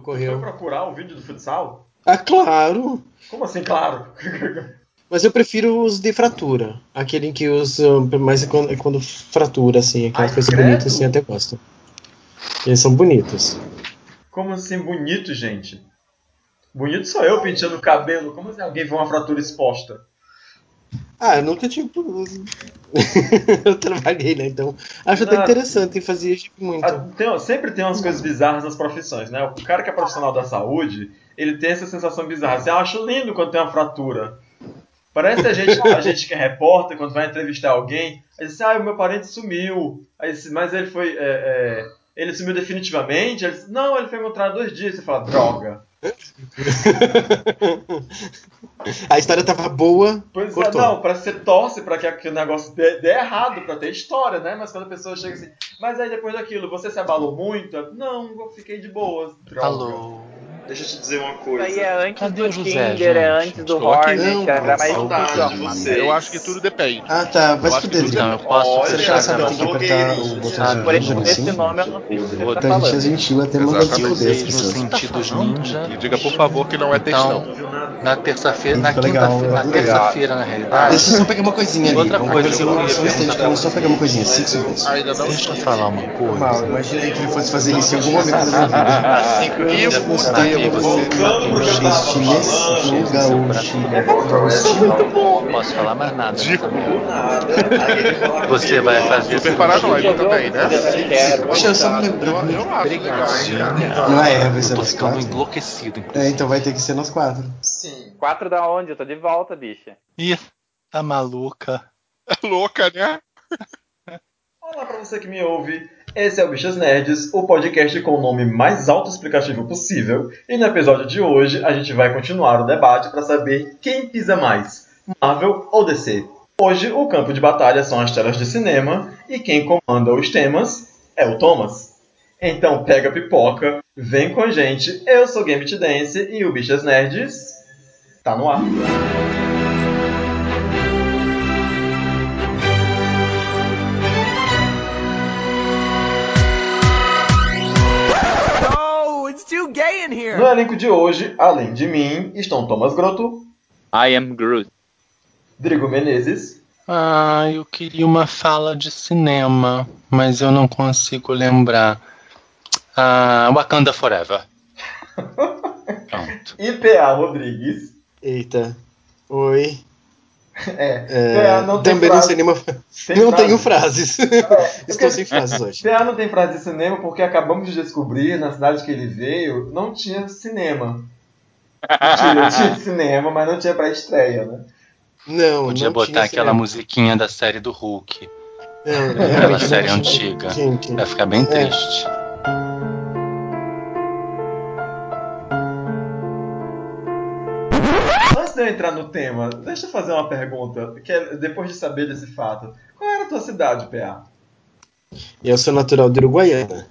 que Foi ocorreu. procurar o vídeo do futsal? Ah, claro! Como assim, claro? Mas eu prefiro os de fratura. Aquele em que usa mais é quando, é quando fratura, assim, aquelas Ai, coisas credo. bonitas assim, até gosto. Eles são bonitos. Como assim bonito, gente? Bonito sou eu penteando o cabelo. Como assim alguém vê uma fratura exposta? Ah, eu nunca tive. eu trabalhei, né? Então acho até Ah. interessante e fazia muito. Ah, tem- sempre tem umas coisas bizarras nas profissões, né? O cara que é profissional da saúde, ele tem essa sensação bizarra. Você acha lindo quando tem uma fratura. Parece a gente, a gente que é repórter, quando vai entrevistar alguém, aí diz, ah, o meu parente sumiu. Aí diz, mas ele foi. é, é, ele sumiu definitivamente? Ele diz, não, ele foi encontrado dois dias. Você fala, droga. A história tava boa, Pois é, cortou. não, parece que você torce pra que, que o negócio dê, dê errado, pra ter história, né? Mas quando a pessoa chega assim, mas aí depois daquilo, você se abalou muito? Não, eu fiquei de boas. Droga. Alô. Deixa eu te dizer uma Isso coisa. aí é antes Cadê do o José, Tinder, é gente? antes do. Hornet, Não, era mais você. Eu acho que tudo depende. Ah, tá. Vai Eu se fuder, Então, então. eu posso Olha, já sabe a que tem que apertar o botão de Por esse, por esse assim? nome eu não sei o que você tá Então a gente é falando. gentil até se Exatamente. fuder sentidos ninja. E diga, por favor, que não é textão. Então, na terça-feira, na quinta-feira, na legal. terça-feira, na realidade. Deixa eu só pegar uma coisinha ali. Outra coisa eu só pegar uma coisinha, cinco segundos. Não Deixa eu falar uma coisa. Mal, imaginei que ele fosse fazer isso em algum momento da minha vida. E Você o sabe, tempo. você Voltando pro que eu tava Chinês, falando. gaúcho. Não posso falar mais nada. Dico. Nada. Você vai fazer Super paranoico também, né? Deixa eu só me lembrar. eu acho. Não é, vai ser tô nós ficando quatro. enlouquecido, É, então vai ter que ser nós quatro. Sim. Quatro da onde? Eu tô de volta, bicha. Ih, tá maluca. É louca, né? Olá pra você que me ouve. Esse é o Bichas Nerds, o podcast com o nome mais autoexplicativo possível. E no episódio de hoje a gente vai continuar o debate para saber quem pisa mais, Marvel ou DC. Hoje o campo de batalha são as telas de cinema e quem comanda os temas é o Thomas. Então pega a pipoca, vem com a gente. Eu sou Gambit Dance e o Bichas Nerds tá no ar. No elenco de hoje, além de mim, estão Thomas Grotto, I am Groot. Drigo Menezes, Ah, eu queria uma fala de cinema, mas eu não consigo lembrar. Ah, Wakanda Forever. Pronto. e PA Rodrigues. Eita. Oi. É, É, não tem também frase. não sei nenhuma. Tem não frase. tenho frases. porque- Estou sem frases hoje. PA não tem frase de cinema porque acabamos de descobrir, na cidade que ele veio, não tinha cinema. Mentira, tinha cinema, mas não tinha pré-estreia, né? Não, Podia não botar tinha aquela cinema. musiquinha da série do Hulk. Não, Aquela série tinha. antiga. Gente, Vai ficar bem É. triste. Entrar no tema, deixa eu fazer uma pergunta, que é, depois de saber desse fato. Qual era a tua cidade, PA? eu sou natural de Uruguaiana.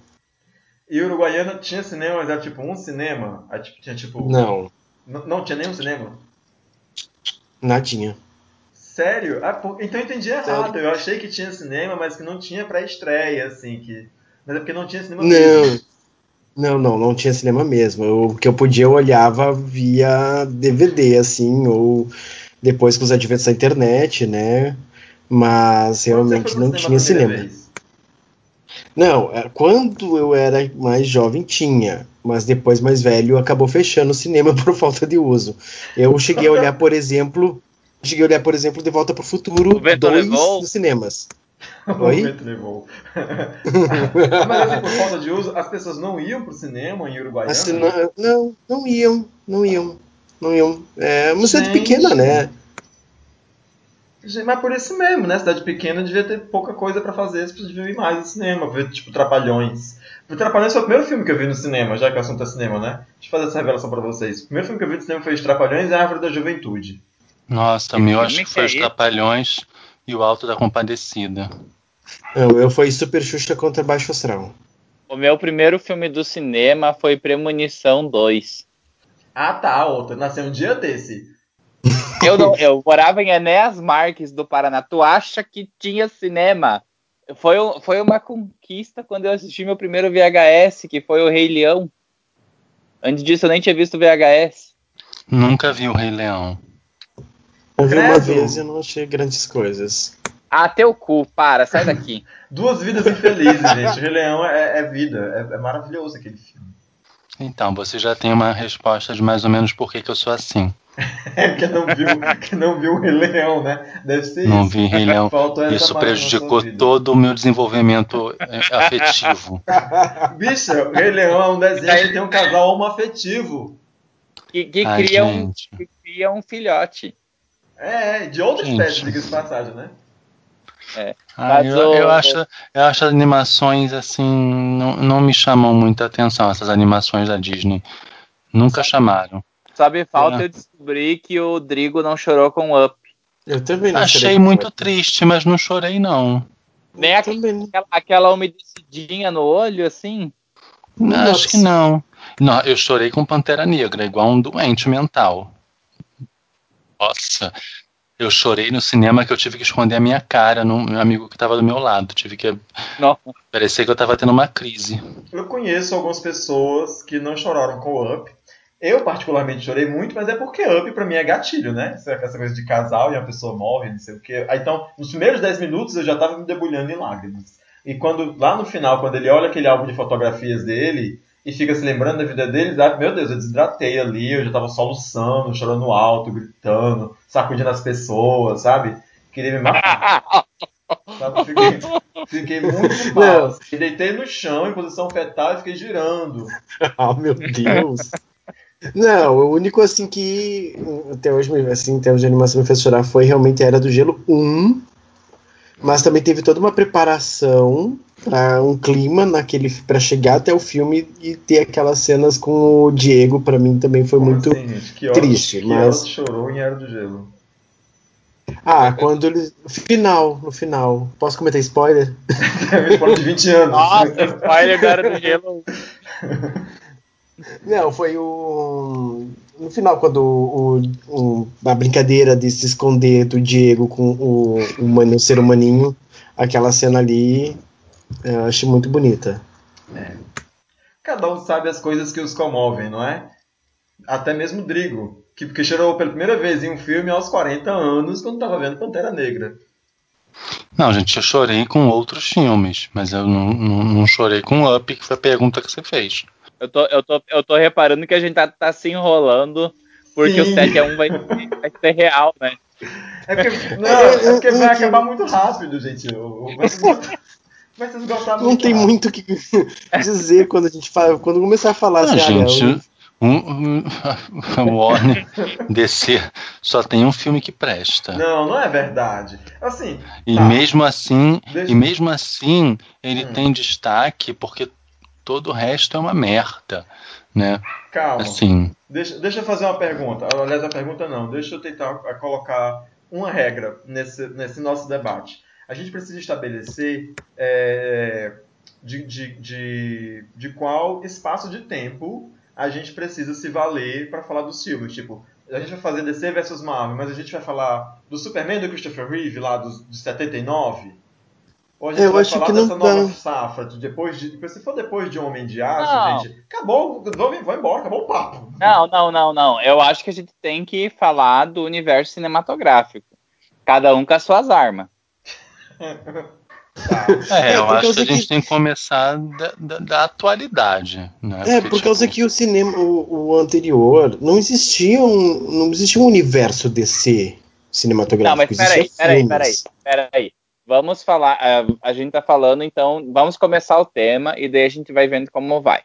E Uruguaiana tinha cinema, mas era tipo um cinema? Aí, tipo, tinha tipo. Não, não tinha nenhum cinema? nadinha. Sério? Ah, pô, então eu entendi errado. Eu achei que tinha cinema, mas que não tinha pré-estreia, assim. Que... Mas é porque não tinha cinema Não. mesmo. Não, não, não tinha cinema mesmo. Eu- O que eu podia eu olhava via DVD, assim, ou depois com os adventos da internet, né? Mas realmente não tinha cinema. vez? Não, é, quando eu era mais jovem tinha, mas depois mais velho acabou fechando o cinema por falta de uso. Eu cheguei a olhar, por exemplo, cheguei a olhar, por exemplo, De Volta para o Futuro O vento 2 levou? nos cinemas. O Oi? vento levou. mas assim, por falta de uso, as pessoas não iam pro cinema em Uruguaiana? Assim, não, não, não iam, não iam, não iam. É uma cidade Gente. pequena, né? Mas por isso mesmo, né? Cidade pequena devia ter pouca coisa pra fazer, as pessoas deviam ir mais no cinema, ver, tipo, Trapalhões. O Trapalhões foi o primeiro filme que eu vi no cinema, já que o assunto é cinema, né? Deixa eu fazer essa revelação pra vocês. O primeiro filme que eu vi no cinema foi Os Trapalhões e a Árvore da Juventude. Nossa, meu, filme acho que foi é os? Trapalhões e o Alto da Compadecida. Não, eu fui Super Xuxa contra Baixo Astral. O meu primeiro filme do cinema foi Premonição 2. Ah tá, outra. Nasceu um dia desse. Eu, não, eu morava em Enéas Marques do Paraná. Tu acha que tinha cinema? Foi, foi uma conquista quando eu assisti meu primeiro VHS, que foi o Rei Leão. Antes disso, eu nem tinha visto VHS. Nunca vi o Rei Leão. Eu vi uma vez e não achei grandes coisas. Ah, teu cu, para, sai daqui. Duas vidas infelizes, gente. O Rei Leão é, é vida. É, é maravilhoso aquele filme. Então, você já tem uma resposta de mais ou menos por que, que eu sou assim. É que não viu, que não viu o Rei Leão, né? Deve ser Não isso. vi Rei Leão. Isso prejudicou todo o meu desenvolvimento é, afetivo. Bicho, o Rei Leão é um desenho que tem um casal homoafetivo. Que, que Ai, cria, um, que cria um filhote. É, de outra Gente. espécie, diga-se de passagem, né? Ah, Mas eu, eu acho, eu acho as animações assim, não, não me chamam muita atenção, essas animações da Disney. Nunca chamaram. Sabe, falta É. eu descobrir que o Drigo não chorou com o Up. Eu também não Achei muito triste, mas não chorei não. Nem. Aquela, aquela umedecidinha no olho, assim. Não. Acho que não. não. Eu chorei com Pantera Negra, igual um doente mental. Nossa, eu chorei no cinema que eu tive que esconder a minha cara no meu amigo que estava do meu lado. Tive que Não. parecer que eu estava tendo uma crise. Eu conheço algumas pessoas que não choraram com o Up. Eu, particularmente, chorei muito, mas é porque Up pra mim é gatilho, né? Essa coisa de casal e a pessoa morre, não sei o quê. Aí, Então, nos primeiros 10 minutos eu já tava me debulhando em lágrimas. E quando, lá no final, quando ele olha aquele álbum de fotografias dele e fica se lembrando da vida dele, ah, meu Deus, eu desidratei ali, eu já tava soluçando, chorando alto, gritando, sacudindo as pessoas, sabe? Queria me matar. Sabe? Fiquei, fiquei muito mal. Não. assim. Deitei no chão em posição fetal e fiquei girando. Ah, meu Deus. Não, o único assim que até hoje, me- assim, em termos de animação me fez chorar foi realmente a Era do Gelo 1. Mas também teve toda uma preparação para um clima naquele para chegar até o filme e ter aquelas cenas com o Diego, para mim também foi Como muito. assim, gente? Que horas, triste, que mas- horas chorou em Era do Gelo? Ah, quando ele final, no final. Posso comentar spoiler? É spoiler de 20 anos. Nossa, spoiler da Era do Gelo. Não, foi o. No final, quando o, o- a brincadeira de se esconder do Diego com o, o, humano- o ser humaninho, aquela cena ali, eu achei muito bonita. Cada um sabe as coisas que os comovem, não é? Até mesmo o Drigo, que, que chorou pela primeira vez em um filme aos 40 anos, quando estava vendo Pantera Negra. Não, gente, eu chorei com outros filmes, mas eu não, não, não chorei com Up, que foi a pergunta que você fez. Eu tô, eu, tô, eu tô reparando que a gente tá, tá se enrolando porque o Sim. 7 a 1 vai, vai ser real, né? É porque, não, é porque vai acabar muito rápido, gente. O- o- Vai se esgotar- muito Não tem rápido. muito o que dizer quando a gente fala, quando começar a falar Ah, assim, ah, gente, não, um, um, o Warner DC só tem um filme que presta. Não, não é verdade. Assim, E Tá. mesmo assim, Deixa- e mesmo assim, ele Hum. tem destaque porque todo o resto é uma merda, né? calma. Assim, Deixa, deixa eu fazer uma pergunta. Aliás, a pergunta não. Deixa eu tentar colocar uma regra nesse, nesse nosso debate. A gente precisa estabelecer é, de, de, de, de qual espaço de tempo a gente precisa se valer para falar dos filmes. Tipo, a gente vai fazer DC versus Marvel, mas a gente vai falar do Superman do Christopher Reeve lá dos, de 79? Ou a gente Eu vai acho falar que não dessa nova dá. safra, de depois de. Se for depois de Homem de Aço, Não. gente, acabou, vamos, vamos embora, acabou o papo. Não, não, não, não. Eu acho que a gente tem que falar do universo cinematográfico. Cada um com as suas armas. Tá. é, É, eu acho que a gente que- tem que começar da, da- da atualidade, né? É, Porque, por causa tipo, que o cinema, o, o anterior, não existia um, não existia um universo DC cinematográfico. Não, mas peraí, peraí, peraí, peraí. Vamos falar, ah, a gente tá falando, então, vamos começar o tema e daí a gente vai vendo como vai.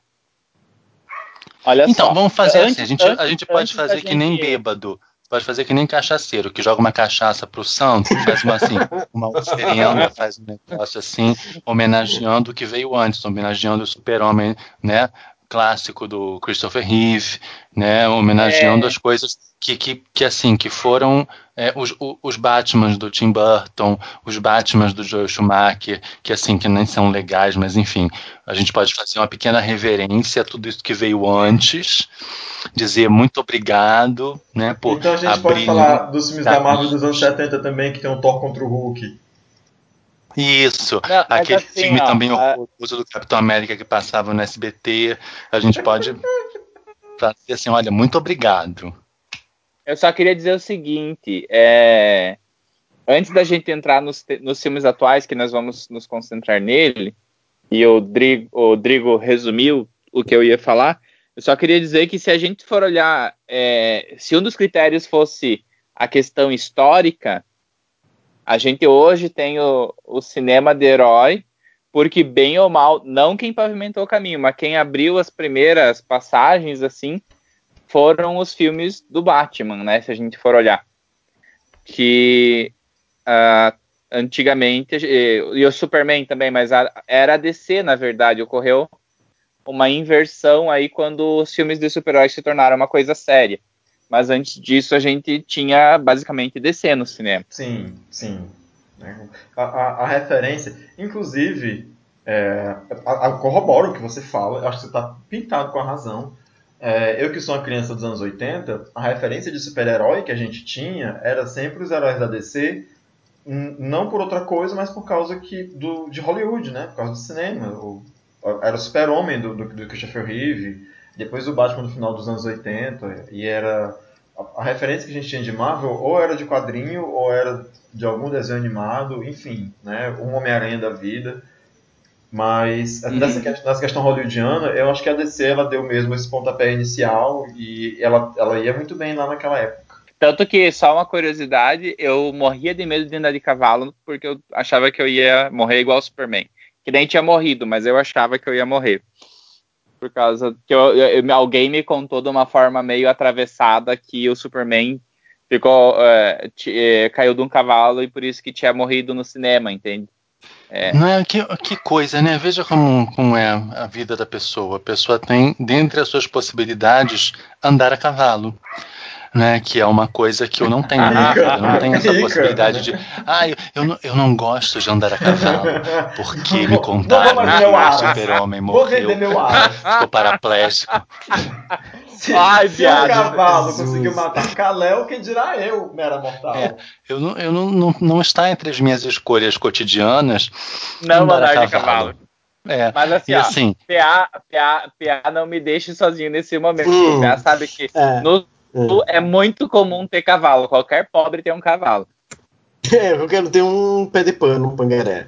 Olha Então, só. vamos fazer antes- assim. A gente, a antes- gente pode fazer que nem gente- bêbado. Pode fazer que nem cachaceiro, que joga uma cachaça pro santo, faz uma assim, uma oferenda, faz um negócio assim, homenageando o que veio antes, homenageando o super-homem, né? Clássico do Christopher Reeve, né? Homenageando É. as coisas que, que, que assim, que foram é, os, os Batmans do Tim Burton, os Batmans do Joel Schumacher, que assim, que nem são legais, mas enfim, a gente pode fazer uma pequena reverência a tudo isso que veio antes, dizer muito obrigado, né, por Então a gente pode abrir- falar dos filmes da. Marvel dos anos 70 também, que tem o Thor contra o Hulk. Isso, Não, aquele assim, filme ó, também a- horroroso do Capitão América que passava no SBT, a gente pode pra dizer assim, olha, muito obrigado. Eu só queria dizer o seguinte, é, antes da gente entrar nos, nos filmes atuais, que nós vamos nos concentrar nele, e o Drigo, o Drigo resumiu o que eu ia falar, eu só queria dizer que se a gente for olhar, é, se um dos critérios fosse a questão histórica, a gente hoje tem o, o cinema de herói, porque bem ou mal, não quem pavimentou o caminho, mas quem abriu as primeiras passagens, assim, foram os filmes do Batman, né? Se a gente for olhar. Que ah, antigamente, e, e o Superman também, mas a- era a DC, na verdade, ocorreu uma inversão aí quando os filmes de super-heróis se tornaram uma coisa séria. Mas antes disso a gente tinha basicamente DC no cinema. Sim, sim. né? A, a- a referência, inclusive, é, a, corroboro o que você fala, acho que você está pintado com a razão. É, eu que sou uma criança dos anos 80, a referência de super-herói que a gente tinha era sempre os heróis da DC, não por outra coisa, mas por causa que, do, de Hollywood, né? Por causa do cinema. O- era o super-homem do, do, do Christopher Reeve, depois o Batman no final dos anos 80, e era a, a referência que a gente tinha de Marvel ou era de quadrinho ou era de algum desenho animado, enfim, né? Um Homem-Aranha da vida. Mas Uhum. nessa, que- nessa questão hollywoodiana, eu acho que a DC ela deu mesmo esse pontapé inicial e ela, ela ia muito bem lá naquela época. Tanto que, só uma curiosidade, eu morria de medo de andar de cavalo porque eu achava que eu ia morrer igual o Superman. Que nem tinha morrido, mas eu achava que eu ia morrer. Por causa que eu- eu- alguém me contou de uma forma meio atravessada que o Superman ficou é, ti- é, caiu de um cavalo e por isso que tinha morrido no cinema, entende? Não é, que, que coisa, né? Veja como, como é a vida da pessoa. A pessoa tem, dentre as suas possibilidades, andar a cavalo. Né, que é uma coisa que eu não tenho vida. Eu não tenho essa Rica. possibilidade de. Ah, eu, eu, não, eu não gosto de andar a cavalo. Porque me contaram que o super-homem morreu, ficou paraplégico. Se, Ai, se um viado. cavalo Jesus. conseguiu matar Kalel, quem dirá eu, mera mortal? É. Eu, não, eu não, não, não está entre as minhas escolhas cotidianas. Não andar a andar de cavalo. É. Mas assim, ó, assim, PA, PA, PA não me deixe sozinho nesse momento. Hum. PA sabe que É, no é. É muito comum ter cavalo. Qualquer pobre tem um cavalo. É, eu quero ter um pé de pano, um pangaré.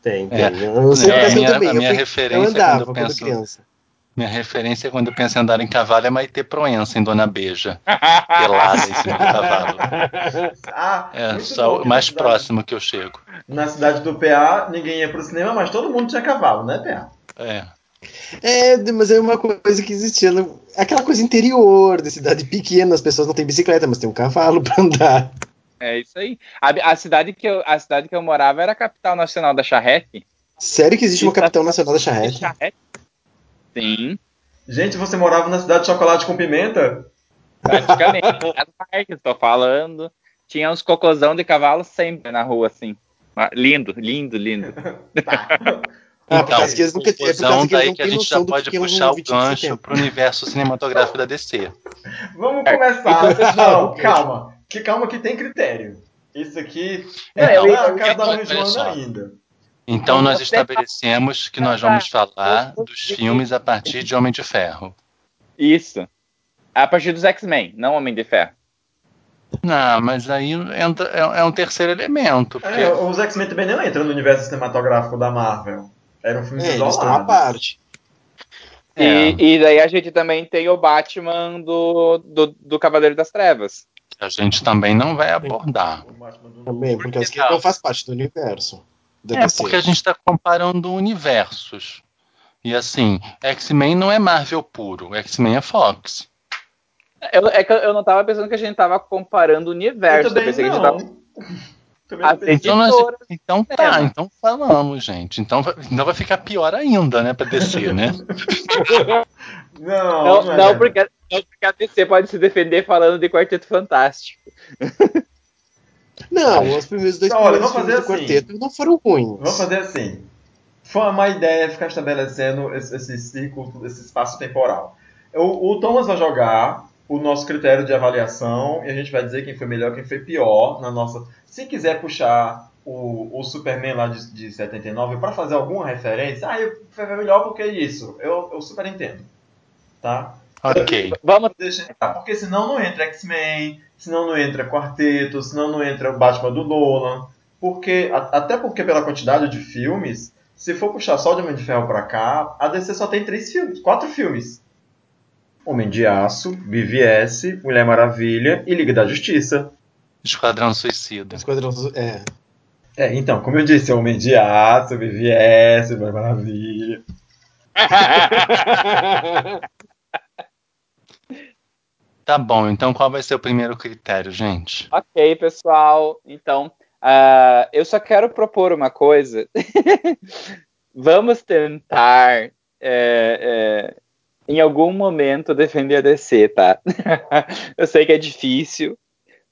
Tem, tem. É. Eu sempre É, minha- também. a eu, minha fui- referência eu quando andava eu quando, penso- criança. minha referência quando eu penso em andar em cavalo é Maite Proença, em Dona Beja. Pelada em cima do cavalo. Ah, É só o mais próximo que eu chego. Na cidade do PA, ninguém ia pro cinema, mas todo mundo tinha cavalo, né, PA? É. É, mas é uma coisa que existia. no- Aquela coisa interior, de cidade pequena, as pessoas não têm bicicleta, mas tem um cavalo pra andar. É isso aí. A, a cidade que eu, a cidade que eu morava era a capital nacional da charrete. Sério que existe uma Isso, capital nacional da charrete? charrete? Sim, Gente, você morava na cidade de chocolate com pimenta? praticamente. Marcas, tô falando. Tinha uns cocôzão de cavalo sempre na rua, assim. Lindo, lindo, lindo. Ah, por Então, causa que eles nunca- é por causa que eles não que a gente já pode que é puxar o 25 de gancho pro universo cinematográfico da DC. Vamos É, começar. então, Não, deixa. calma. Que calma que tem critério. Isso aqui É, eu- é a eu- casa da só. ainda. Então nós estabelecemos que nós vamos falar dos filmes a partir de Homem de Ferro. Isso. A partir dos X-Men, não Homem de Ferro. Não, mas aí entra, é, é um terceiro elemento. Porque É, os X-Men também não entram no universo cinematográfico da Marvel. Eram filmes É, eles estão à isolados. parte. É. E, e daí a gente também tem o Batman do, do, do Cavaleiro das Trevas. a gente também não vai abordar. O Batman do- Também, porque Por as que que não não? faz parte do universo. É porque a gente está comparando universos. E assim, X-Men não é Marvel puro, X-Men é Fox. Eu, é que eu não tava pensando que a gente tava comparando o Eu universo. Eu pensei que a gente não. tava. Também Ah. Então, nós, então tá, Cinema. então falamos, gente. Então, vai- então vai ficar pior ainda, né, pra descer, né? Não, Não, não, é porque, não, porque a DC pode se defender falando de Quarteto Fantástico. Não, os primeiros dois Então, olha, primeiros vamos filmes do assim. quarteto não foram ruins. Vamos fazer assim. Foi uma má ideia ficar estabelecendo esse, esse ciclo, esse espaço temporal. O, o Thomas vai jogar o nosso critério de avaliação e a gente vai dizer quem foi melhor, quem foi pior na nossa. Se quiser puxar o, o Superman lá de, de 79 para fazer alguma referência, ah, eu- foi melhor porque isso. Eu, eu super entendo. Tá? Ok. Vamos. Deixa, ah, porque senão não entra X-Men, senão não entra Quarteto, senão não entra o Batman do Nolan. Porque, a- até porque pela quantidade de filmes, se for puxar só de Homem de Ferro pra cá, a DC só tem três filmes, quatro filmes. Homem de Aço, BVS, Mulher Maravilha e Liga da Justiça. Esquadrão Suicida. Esquadrão é. É, então, como eu disse, Homem de Aço, BVS, Mulher Maravilha. Tá bom, então qual vai ser o primeiro critério, gente? ok, pessoal. Então, ah, eu só quero propor uma coisa. Vamos tentar, é, é, em algum momento, defender a DC, tá? eu sei que é difícil,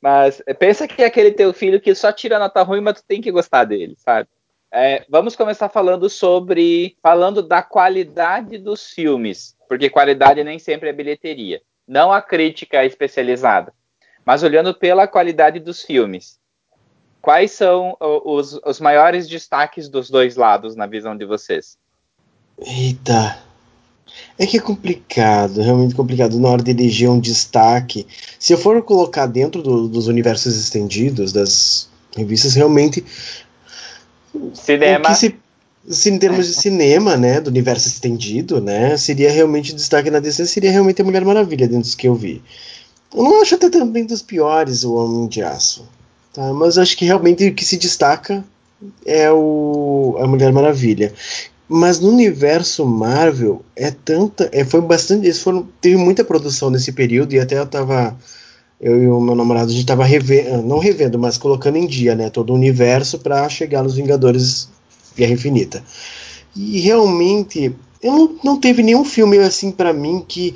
mas pensa que é aquele teu filho que só tira nota ruim, mas tu tem que gostar dele, sabe? É, vamos começar falando sobre. falando da qualidade dos filmes, porque qualidade nem sempre é bilheteria. Não a crítica especializada, mas olhando pela qualidade dos filmes. Quais são os, os maiores destaques dos dois lados na visão de vocês? Eita. É que é complicado, realmente complicado na hora de eleger um destaque. Se eu for colocar dentro do- dos universos estendidos, das revistas, realmente. Cinema. O se, se em termos de cinema, né, do universo estendido, né, seria realmente destaque na DC, seria realmente a Mulher Maravilha, dentro dos que eu vi. Eu não acho até também dos piores o Homem de Aço, tá? Mas acho que realmente o que se destaca é o a Mulher Maravilha. Mas no universo Marvel é tanta, é, foi bastante, eles foram, teve muita produção nesse período e até eu tava eu e o meu namorado a gente tava revendo, não revendo, mas colocando em dia, né, todo o universo para chegar nos Vingadores Guerra Infinita. E realmente eu não, não teve nenhum filme assim para mim que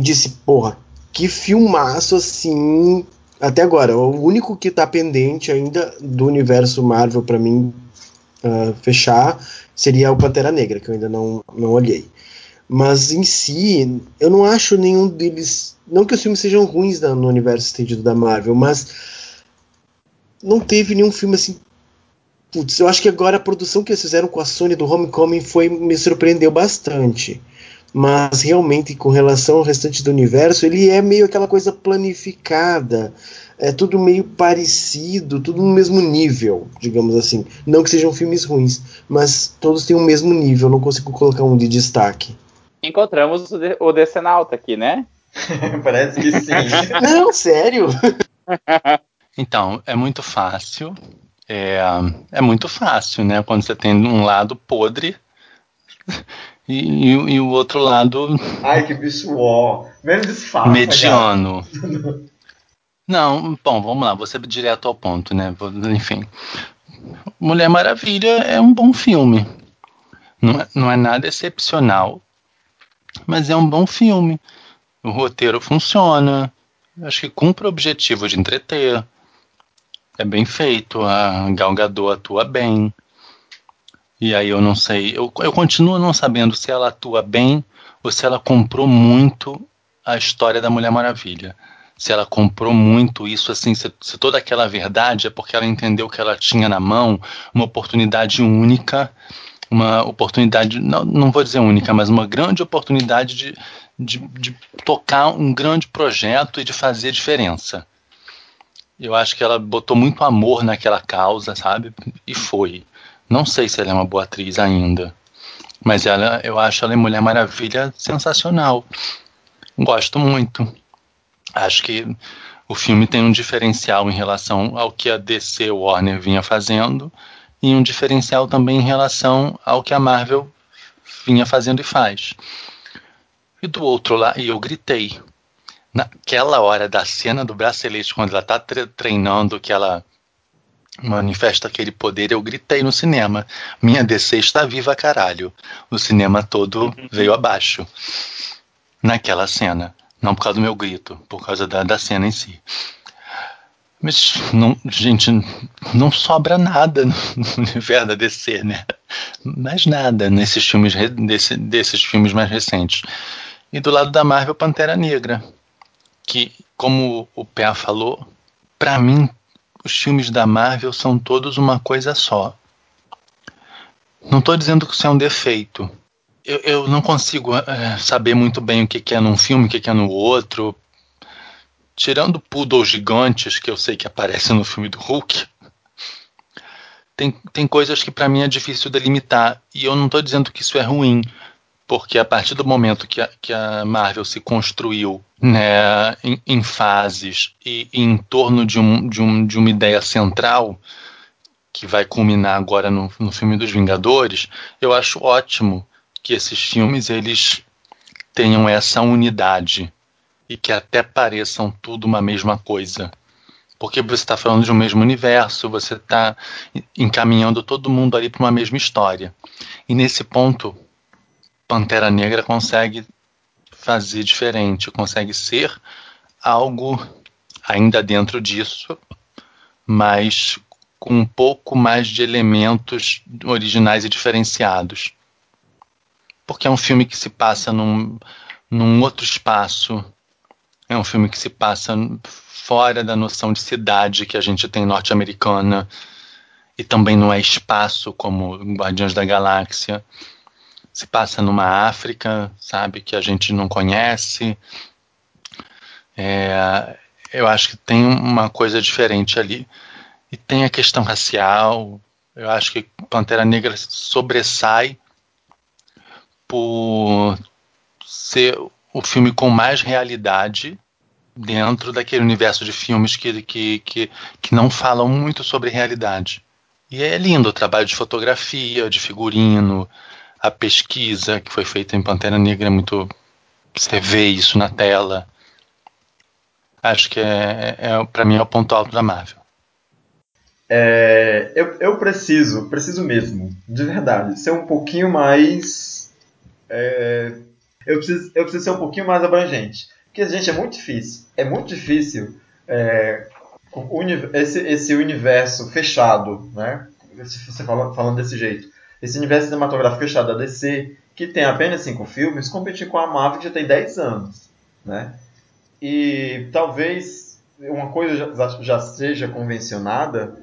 disse, porra, que filmaço assim até agora. O único que tá pendente ainda do universo Marvel para mim ah, fechar seria o Pantera Negra, que eu ainda não, não olhei. Mas em si, eu não acho nenhum deles. Não que os filmes sejam ruins no universo estendido da Marvel, mas não teve nenhum filme assim. Putz, eu acho que agora a produção que eles fizeram com a Sony do Homecoming foi, me surpreendeu bastante. Mas realmente, com relação ao restante do universo, ele é meio aquela coisa planificada. É tudo meio parecido, tudo no mesmo nível, digamos assim. Não que sejam filmes ruins, mas todos têm o mesmo nível, não consigo colocar um de destaque. Encontramos o, de, o Decenalta aqui, né? Parece que sim. Não, sério? Então, é muito fácil. É, é muito fácil, né? Quando você tem um lado podre e, e o- e o outro lado Ai, que bicho ó. Menos disfarça, mediano. Não, bom, vamos lá, ser direto ao ponto, né? Enfim. Mulher Maravilha é um bom filme. Não é, não é nada excepcional, mas é um bom filme. O roteiro funciona. Acho que cumpre o objetivo de entreter. É bem feito. A Gal Gadot atua bem. E aí eu não sei. Eu, eu continuo não sabendo se ela atua bem ou se ela comprou muito a história da Mulher Maravilha. Se ela comprou muito isso, assim, se, se toda aquela verdade é porque ela entendeu que ela tinha na mão uma oportunidade única, uma oportunidade, não, não vou dizer única, mas uma grande oportunidade de, de, de tocar um grande projeto e de fazer diferença. Eu acho que ela botou muito amor naquela causa, sabe? E foi. Não sei se ela é uma boa atriz ainda, mas ela, eu acho ela em Mulher Maravilha sensacional. Gosto muito. Acho que o filme tem um diferencial em relação ao que a DC Warner vinha fazendo e um diferencial também em relação ao que a Marvel vinha fazendo e faz. E do outro lado, e eu gritei. Naquela hora da cena do bracelete, quando ela tá tre treinando, que ela manifesta aquele poder, eu gritei no cinema. Minha DC está viva, caralho. O cinema todo veio abaixo. Naquela cena. Não por causa do meu grito, por causa da, da cena em si. Mas, não, gente, não sobra nada no universo da DC, né? Mais nada nesses filmes, desse, desses filmes mais recentes. E do lado da Marvel, Pantera Negra. Que, como o Pé falou, para mim, os filmes da Marvel são todos uma coisa só. Não estou dizendo que isso é um defeito, eu, eu não consigo é, saber muito bem o que, que é num filme, o que, que é no outro. Tirando poodles gigantes, que eu sei que aparecem no filme do Hulk, tem, tem coisas que para mim é difícil delimitar. E eu não estou dizendo que isso é ruim, porque a partir do momento que a, que a Marvel se construiu né, em, em fases e, e, em torno de, um, de, um, de uma ideia central, que vai culminar agora no, no filme dos Vingadores, eu acho ótimo que esses filmes eles tenham essa unidade e que até pareçam tudo uma mesma coisa. Porque você está falando de um mesmo universo, você está encaminhando todo mundo ali para uma mesma história. E nesse ponto, Pantera Negra consegue fazer diferente, consegue ser algo ainda dentro disso, mas com um pouco mais de elementos originais e diferenciados porque é um filme que se passa num, num outro espaço, é um filme que se passa fora da noção de cidade que a gente tem norte-americana e também não é espaço como Guardiões da Galáxia. Se passa numa África, sabe, que a gente não conhece. É, eu acho que tem uma coisa diferente ali. E tem a questão racial. Eu acho que Pantera Negra sobressai ser o filme com mais realidade dentro daquele universo de filmes que, que, que, que não falam muito sobre realidade. E é lindo o trabalho de fotografia, de figurino, a pesquisa que foi feita em Pantera Negra é muito. Você vê isso na tela. Acho que é, é para mim é o ponto alto da Marvel. É, eu, eu preciso, preciso mesmo, de verdade, ser um pouquinho mais é, eu, preciso, eu preciso ser um pouquinho mais abrangente. Porque, gente, é muito difícil. É muito difícil é, esse, esse universo fechado, né? Você fala, falando desse jeito. Esse universo cinematográfico fechado da DC, que tem apenas cinco filmes, competir com a Marvel que já tem 10 anos, né? E talvez uma coisa já, já seja convencionada,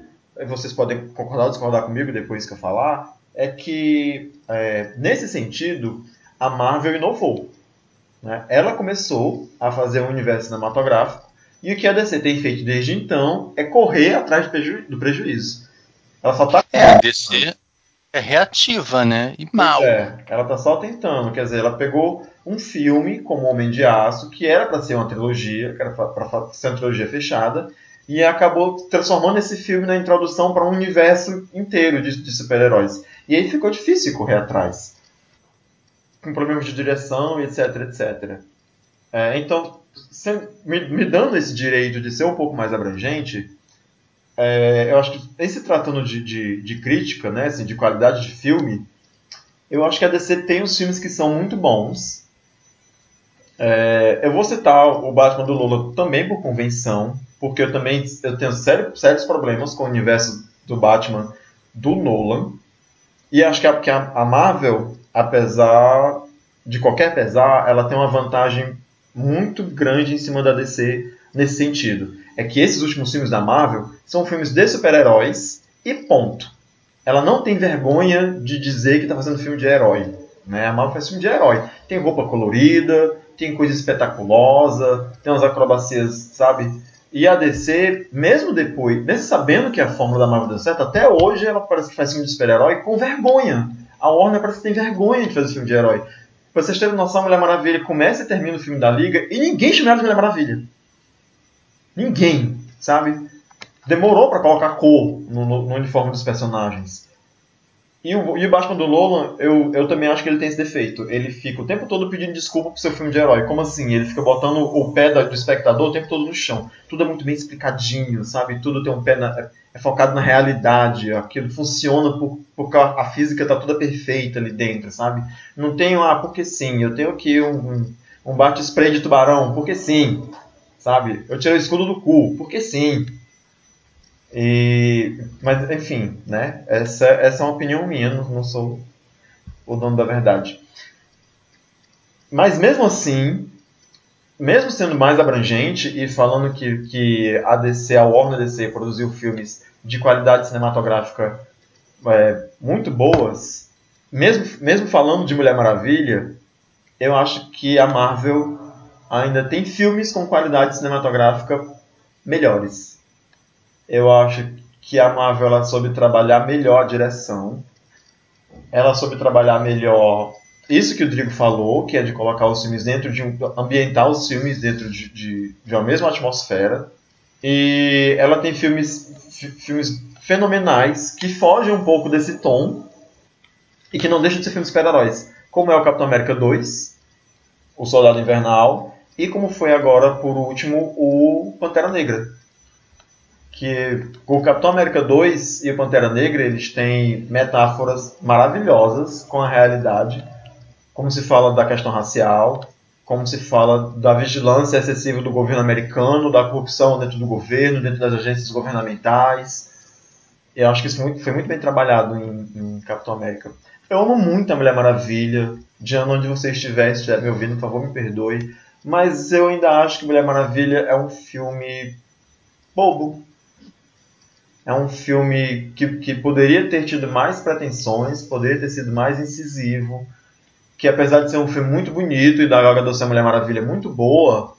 vocês podem concordar ou discordar comigo depois que eu falar, é que, é, nesse sentido, a Marvel inovou. Né? Ela começou a fazer um universo cinematográfico e o que a DC tem feito desde então é correr atrás do, preju do prejuízo. Ela só tá. É, a DC é reativa, né? E mal. É, ela tá só tentando. Quer dizer, ela pegou um filme como Homem de Aço, que era para ser uma trilogia, que era para ser uma trilogia fechada, e acabou transformando esse filme na introdução para um universo inteiro de, de super-heróis. E aí ficou difícil correr atrás com problemas de direção, etc, etc. É, então, me, me, dando esse direito de ser um pouco mais abrangente, é, eu acho que, em se tratando de, de, de, crítica, né, assim, de qualidade de filme, eu acho que a DC tem os filmes que são muito bons. É, eu vou citar o Batman do Lula também por convenção, porque eu também eu tenho sério, sérios problemas com o universo do Batman do Nolan. E acho que a, a Marvel apesar de qualquer pesar, ela tem uma vantagem muito grande em cima da DC nesse sentido. É que esses últimos filmes da Marvel são filmes de super-heróis e ponto. Ela não tem vergonha de dizer que está fazendo filme de herói. Né? A Marvel faz filme de herói. Tem roupa colorida, tem coisa espetaculosa, tem umas acrobacias, sabe? E a DC, mesmo depois, mesmo sabendo que a fórmula da Marvel deu certo, até hoje ela parece que faz filme de super-herói com vergonha a Warner parece que tem vergonha de fazer filme de herói. Pra vocês terem noção, a Mulher Maravilha começa e termina o filme da Liga e ninguém chama ela de Mulher Maravilha. Ninguém, sabe? Demorou para colocar cor no, no, no, uniforme dos personagens. E o, e o Batman do Nolan, eu, eu também acho que ele tem esse defeito. Ele fica o tempo todo pedindo desculpa pro seu filme de herói. Como assim? Ele fica botando o pé do espectador o tempo todo no chão. Tudo é muito bem explicadinho, sabe? Tudo tem um pé na é focado na realidade, aquilo funciona por, porque a física está toda perfeita ali dentro, sabe? Não tenho, ah, porque sim, eu tenho aqui um, um bate-spray de tubarão, porque sim, sabe? Eu tirei o escudo do cu, porque sim. E, mas, enfim, né? Essa, essa é uma opinião minha, não, não sou o dono da verdade. Mas mesmo assim, mesmo sendo mais abrangente e falando que, que a DC, a Warner DC, produziu filmes de qualidade cinematográfica é, muito boas, mesmo, mesmo falando de Mulher Maravilha, eu acho que a Marvel ainda tem filmes com qualidade cinematográfica melhores. Eu acho que a Marvel ela soube trabalhar melhor a direção. Ela soube trabalhar melhor isso que o Drigo falou, que é de colocar os filmes dentro de um. ambientar os filmes dentro de, de, de uma mesma atmosfera. E ela tem filmes, filmes fenomenais que fogem um pouco desse tom e que não deixam de ser filmes super-heróis, como é o Capitão América 2, O Soldado Invernal, e como foi agora, por último, o Pantera Negra. Que o Capitão América 2 e o Pantera Negra eles têm metáforas maravilhosas com a realidade como se fala da questão racial, como se fala da vigilância excessiva do governo americano, da corrupção dentro do governo, dentro das agências governamentais. Eu acho que isso foi muito, foi muito bem trabalhado em, em, Capitão América. Eu amo muito a Mulher Maravilha. Diana, onde você estiver, se estiver me ouvindo, por favor, me perdoe. Mas eu ainda acho que Mulher Maravilha é um filme bobo. É um filme que, que poderia ter tido mais pretensões, poderia ter sido mais incisivo que apesar de ser um filme muito bonito e da Gadot ser Mulher Maravilha muito boa,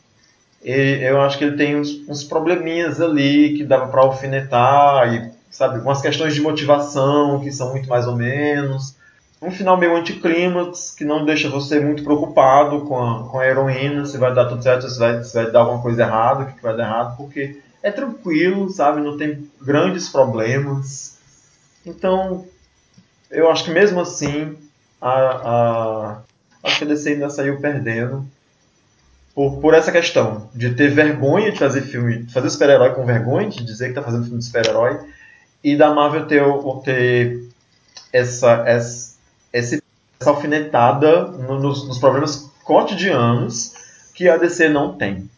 eu acho que ele tem uns, uns probleminhas ali que dava para alfinetar e sabe umas questões de motivação que são muito mais ou menos. Um final meio anticlímax que não deixa você muito preocupado com a, com a heroína se vai dar tudo certo se vai, se vai dar alguma coisa errada o que vai dar errado porque é tranquilo sabe não tem grandes problemas então eu acho que mesmo assim a, a, acho que a DC ainda saiu perdendo por, por essa questão de ter vergonha de fazer filme, de fazer super-herói com vergonha, de dizer que está fazendo filme de super-herói, e da Marvel ter, ter essa, essa, essa alfinetada nos, nos problemas cotidianos que a DC não tem.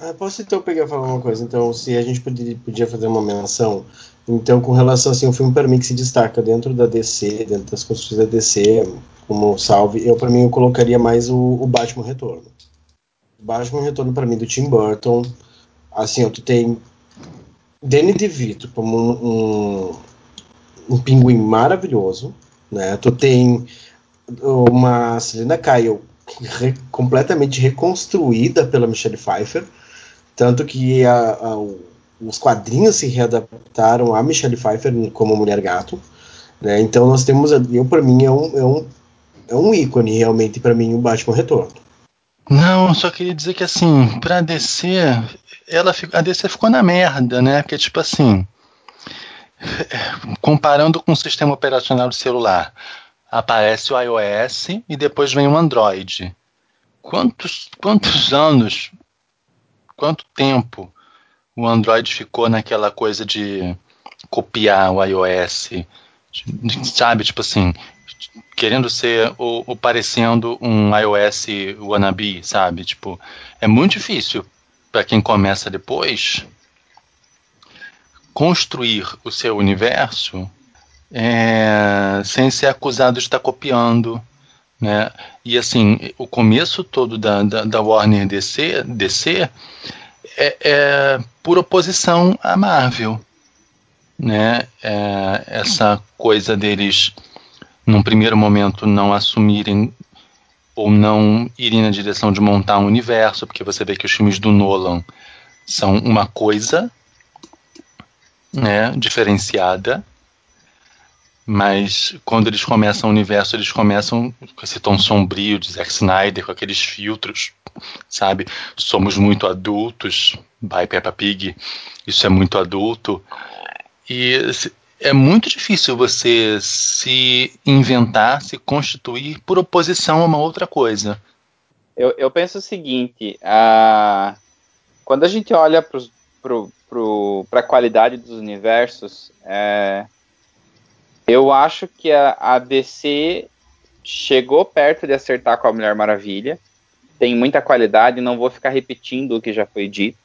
Ah, posso então pegar e falar uma coisa? Então, se a gente podia, podia fazer uma menção então, com relação assim, o filme para mim que se destaca dentro da DC, dentro das construções da DC, como salve, eu para mim eu colocaria mais o, o Batman Retorno. Batman Retorno para mim do Tim Burton, assim, tu tem Danny DeVito como um, um, um pinguim maravilhoso, né? Tu tem uma Selena Kyle completamente reconstruída pela Michelle Pfeiffer, tanto que a, a, os quadrinhos se readaptaram a Michelle Pfeiffer como Mulher Gato. Né? Então nós temos, eu para mim é um, é um, é um ícone realmente para mim o Batman Retorno. Não, só queria dizer que assim, pra DC, ela, a DC ficou na merda, né? Porque tipo assim, comparando com o sistema operacional do celular, aparece o iOS e depois vem o Android. Quantos, quantos anos, quanto tempo o Android ficou naquela coisa de copiar o iOS, sabe? Tipo assim, querendo ser ou, ou, parecendo um iOS wannabe, sabe? Tipo, é muito difícil para quem começa depois construir o seu universo é, sem ser acusado de estar copiando. Né? E assim, o começo todo da, da, da Warner DC, DC é, é por oposição à Marvel. Né? É, essa coisa deles, num primeiro momento, não assumirem ou não irem na direção de montar um universo, porque você vê que os filmes do Nolan são uma coisa né, diferenciada, mas quando eles começam o universo, eles começam com esse tom sombrio de Zack Snyder, com aqueles filtros, sabe? Somos muito adultos, by Peppa Pig, isso é muito adulto. E é muito difícil você se inventar, se constituir por oposição a uma outra coisa. Eu, eu penso o seguinte: a... quando a gente olha para a qualidade dos universos, é eu acho que a, a DC chegou perto de acertar com a Mulher Maravilha. Tem muita qualidade, não vou ficar repetindo o que já foi dito.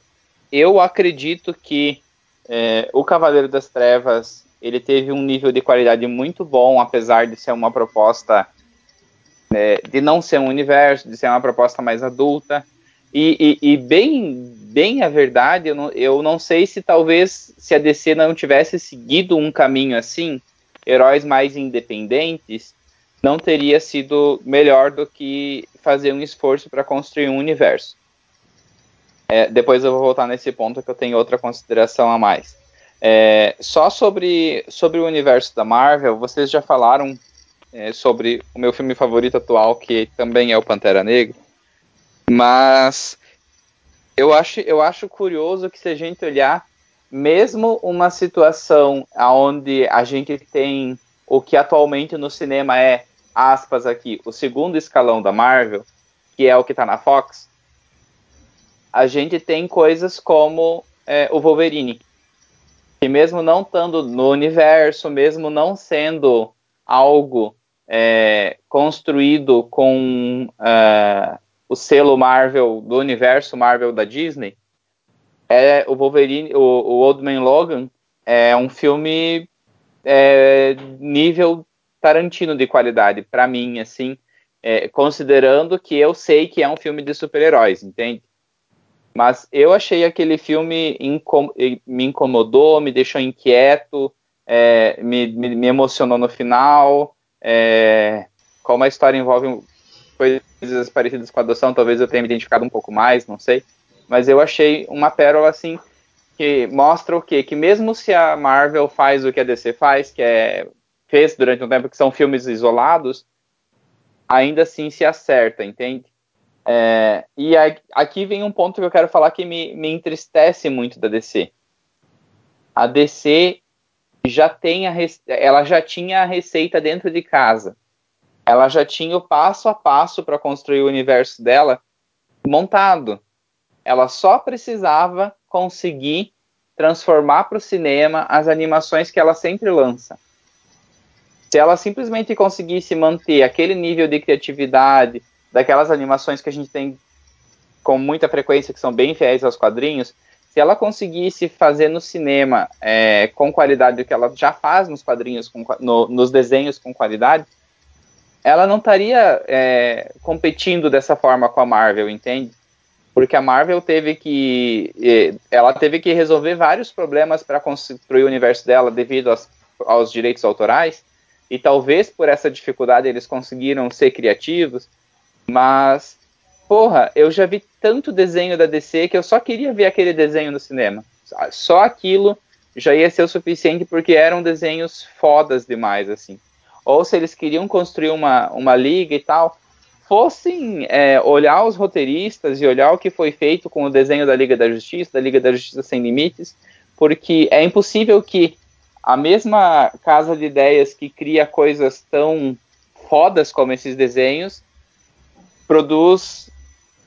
Eu acredito que é, o Cavaleiro das Trevas ele teve um nível de qualidade muito bom, apesar de ser uma proposta é, de não ser um universo, de ser uma proposta mais adulta. E, e, e bem, bem a verdade, eu não, eu não sei se talvez se a DC não tivesse seguido um caminho assim, heróis mais independentes, não teria sido melhor do que fazer um esforço para construir um universo. É, depois eu vou voltar nesse ponto que eu tenho outra consideração a mais. É, só sobre, sobre o universo da Marvel, vocês já falaram é, sobre o meu filme favorito atual, que também é o Pantera Negra, mas eu acho, eu acho curioso que se a gente olhar, mesmo uma situação onde a gente tem o que atualmente no cinema é, aspas aqui, o segundo escalão da Marvel, que é o que está na Fox, a gente tem coisas como é, o Wolverine, que mesmo não estando no universo, mesmo não sendo algo é, construído com uh, o selo Marvel do universo Marvel da Disney, é o Wolverine, o, o Old Man Logan é um filme é, nível Tarantino de qualidade para mim, assim, é, considerando que eu sei que é um filme de super-heróis, entende? Mas eu achei aquele filme incom me incomodou, me deixou inquieto, é, me, me, me, emocionou no final. É, como a história envolve coisas parecidas com a adoção, talvez eu tenha me identificado um pouco mais, não sei. Mas eu achei uma pérola assim que mostra o quê? Que mesmo se a Marvel faz o que a DC faz, que é fez durante um tempo que são filmes isolados, ainda assim se acerta, entende? É, e aqui vem um ponto que eu quero falar que me, me entristece muito da DC. A DC já tem a ela já tinha a receita dentro de casa. Ela já tinha o passo a passo para construir o universo dela montado. Ela só precisava conseguir transformar para o cinema as animações que ela sempre lança. Se ela simplesmente conseguisse manter aquele nível de criatividade, daquelas animações que a gente tem com muita frequência, que são bem fiéis aos quadrinhos, se ela conseguisse fazer no cinema é, com qualidade o que ela já faz nos quadrinhos, com, no, nos desenhos com qualidade, ela não estaria é, competindo dessa forma com a Marvel, entende? Porque a Marvel teve que ela teve que resolver vários problemas para construir o universo dela devido aos, aos direitos autorais e talvez por essa dificuldade eles conseguiram ser criativos, mas porra, eu já vi tanto desenho da DC que eu só queria ver aquele desenho no cinema. Só aquilo já ia ser o suficiente porque eram desenhos fodas demais, assim. Ou se eles queriam construir uma, uma liga e tal, fossem é, olhar os roteiristas e olhar o que foi feito com o desenho da Liga da Justiça, da Liga da Justiça Sem Limites, porque é impossível que a mesma casa de ideias que cria coisas tão fodas como esses desenhos produz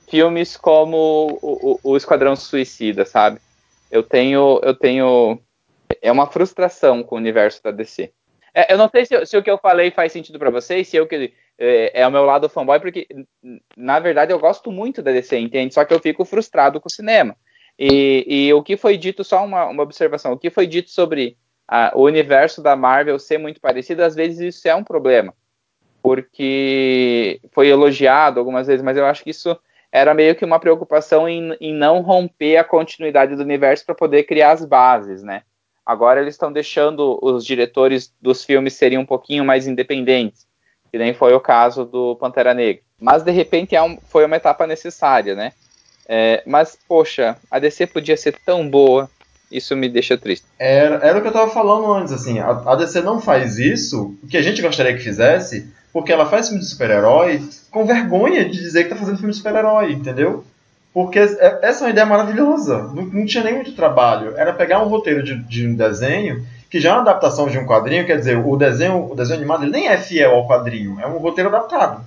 filmes como o, o, o Esquadrão Suicida, sabe? Eu tenho, eu tenho, é uma frustração com o universo da DC. É, eu não sei se, se, o que eu falei faz sentido para vocês, se eu que é, é, o meu lado fanboy, porque na verdade eu gosto muito da DC, entende? Só que eu fico frustrado com o cinema. E, e o que foi dito, só uma, uma observação, o que foi dito sobre a, o universo da Marvel ser muito parecido, às vezes isso é um problema, porque foi elogiado algumas vezes, mas eu acho que isso era meio que uma preocupação em, em não romper a continuidade do universo para poder criar as bases, né? Agora eles estão deixando os diretores dos filmes serem um pouquinho mais independentes, que nem foi o caso do Pantera Negra. Mas de repente é um, foi uma etapa necessária, né? É, mas, poxa, a DC podia ser tão boa, isso me deixa triste. Era, era o que eu estava falando antes, assim, a, a DC não faz isso, o que a gente gostaria que fizesse, porque ela faz filme de super-herói com vergonha de dizer que tá fazendo filme de super-herói, entendeu? Porque é, essa é uma ideia maravilhosa. Não, não, tinha nem muito trabalho. Era pegar um roteiro de, de, um desenho, que já é uma adaptação de um quadrinho, quer dizer, o desenho, o desenho animado ele nem é fiel ao quadrinho, é um roteiro adaptado.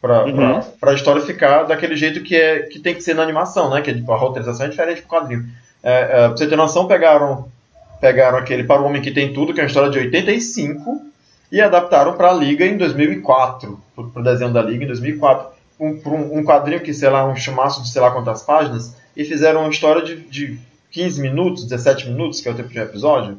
Pra, uhum. pra história ficar daquele jeito que, é, que tem que ser na animação, né? Que tipo, a roteirização é diferente do quadrinho. É, é, pra você ter noção, pegaram, pegaram aquele Para o Homem que Tem Tudo, que é uma história de 85, e adaptaram para a Liga em 2004, para o desenho da Liga em 2004, um, um, um quadrinho que, sei lá, um chumaço de sei lá quantas páginas, e fizeram uma história de, de 15 minutos, 17 minutos, que é o tempo de um episódio,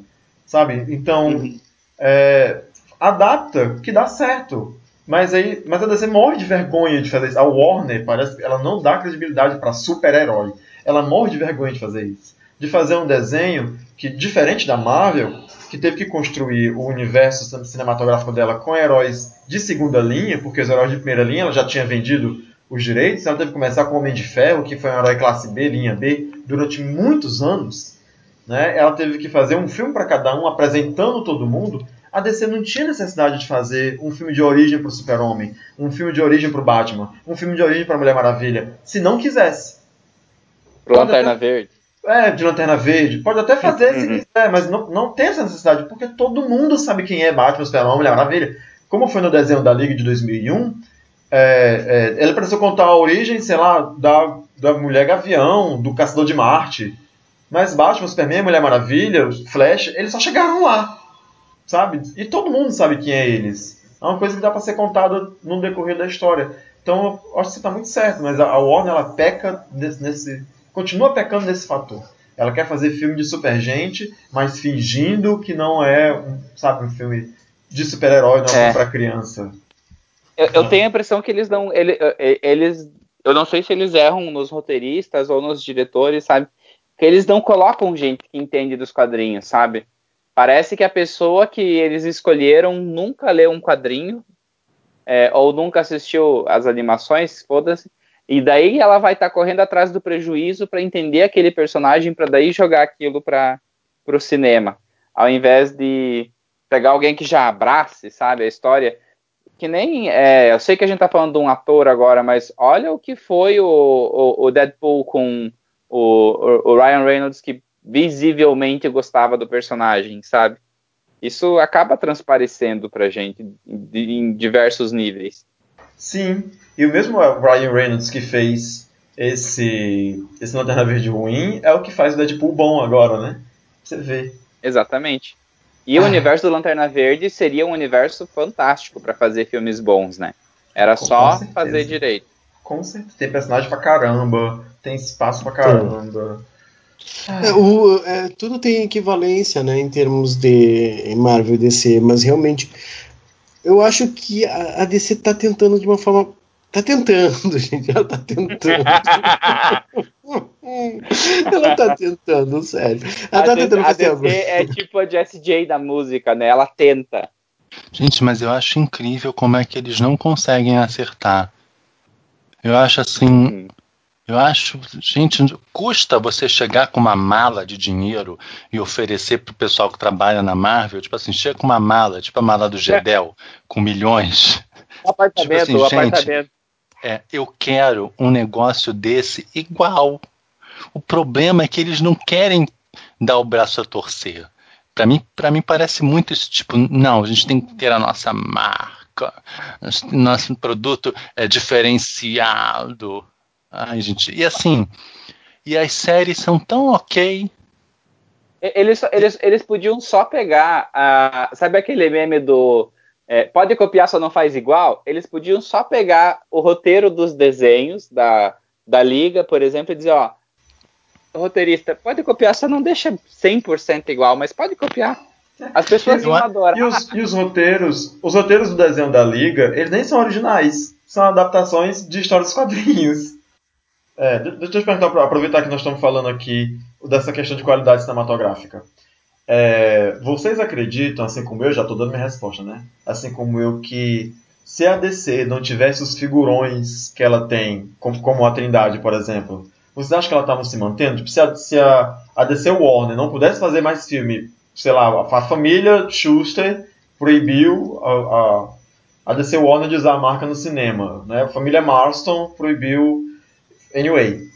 sabe? Então, uhum. é, adapta, que dá certo. Mas aí, mas a DC morre de vergonha de fazer isso. A Warner parece ela não dá credibilidade para super-herói. Ela morre de vergonha de fazer isso. de fazer um desenho que, diferente da Marvel, que teve que construir o universo cinematográfico dela com heróis de segunda linha, porque os heróis de primeira linha ela já tinha vendido os direitos, ela teve que começar com o Homem de Ferro, que foi um herói classe B, linha B, durante muitos anos. Né? Ela teve que fazer um filme para cada um, apresentando todo mundo. A DC não tinha necessidade de fazer um filme de origem para o Super-Homem, um filme de origem para o Batman, um filme de origem para a Mulher Maravilha, se não quisesse. Pro Lanterna até... Verde. É, de Lanterna Verde. Pode até fazer se uhum. quiser, mas não, não tem essa necessidade, porque todo mundo sabe quem é Batman, Super-Homem, Mulher Maravilha. Como foi no desenho da Liga de 2001, é, é, ele precisou contar a origem, sei lá, da, da Mulher Gavião, do Caçador de Marte. Mas Batman, Superman, Mulher Maravilha, Flash, eles só chegaram lá, sabe? E todo mundo sabe quem é eles. É uma coisa que dá para ser contada no decorrer da história. Então, eu acho que você está muito certo, mas a Warner ela peca nesse, nesse continua pecando nesse fator. Ela quer fazer filme de super gente, mas fingindo que não é, um, sabe, um filme de super-herói, não é para criança. Eu, eu, tenho a impressão que eles não, ele, eles, eu não sei se eles erram nos roteiristas ou nos diretores, sabe? Que eles não colocam gente que entende dos quadrinhos, sabe? Parece que a pessoa que eles escolheram nunca leu um quadrinho é, ou nunca assistiu as animações, foda-se, e daí ela vai estar tá correndo atrás do prejuízo para entender aquele personagem, para daí jogar aquilo para o cinema, ao invés de pegar alguém que já abrace, sabe, a história. Que nem. É, eu sei que a gente está falando de um ator agora, mas olha o que foi o, o, o Deadpool com o, o, Ryan Reynolds, que visivelmente gostava do personagem, sabe? Isso acaba transparecendo pra gente em diversos níveis. Sim, e o mesmo Ryan Reynolds que fez esse, esse Lanterna Verde ruim é o que faz o Deadpool bom agora, né? Você vê. Exatamente. E ah. o universo do Lanterna Verde seria um universo fantástico para fazer filmes bons, né? Era Com só certeza. fazer direito. Com certeza. Tem personagem pra caramba, tem espaço pra caramba. É, o, é, tudo tem equivalência, né, em termos de Marvel e DC, mas realmente eu acho que a, a DC tá tentando de uma forma Tá tentando, gente. Ela tá tentando. ela tá tentando, sério. Ela a tá tentando fazer a DC é tipo a Jessie J da música, né? Ela tenta. Gente, mas eu acho incrível como é que eles não conseguem acertar. Eu acho assim. Hum. Eu acho, gente, custa você chegar com uma mala de dinheiro e oferecer pro pessoal que trabalha na Marvel, tipo assim, chega com uma mala, tipo a mala do Gedel, com milhões. O apartamento, tipo assim, o apartamento. É, eu quero um negócio desse igual. O problema é que eles não querem dar o braço a torcer. Para mim, para mim parece muito esse tipo, não, a gente tem que ter a nossa marca, nosso produto é diferenciado. Ai, gente, e assim, e as séries são tão ok. Eles, eles, eles podiam só pegar, a, sabe aquele meme do é, pode copiar, só não faz igual, eles podiam só pegar o roteiro dos desenhos da, da liga, por exemplo, e dizer, ó, roteirista, pode copiar, só não deixa 100% igual, mas pode copiar. As pessoas iam adorar. E os, e os roteiros, os roteiros do desenho da liga, eles nem são originais, são adaptações de histórias dos quadrinhos. É, deixa eu te perguntar, aproveitar que nós estamos falando aqui dessa questão de qualidade cinematográfica. É, vocês acreditam, assim como eu, já estou dando minha resposta, né? Assim como eu, que se a DC não tivesse os figurões que ela tem, como, como a Trindade, por exemplo, vocês acham que ela estava se mantendo? Tipo, se a, se a, a DC Warner não pudesse fazer mais filme, sei lá, a, família Schuster proibiu a, a, a, DC Warner de usar a marca no cinema, né? A família Marston proibiu Anyway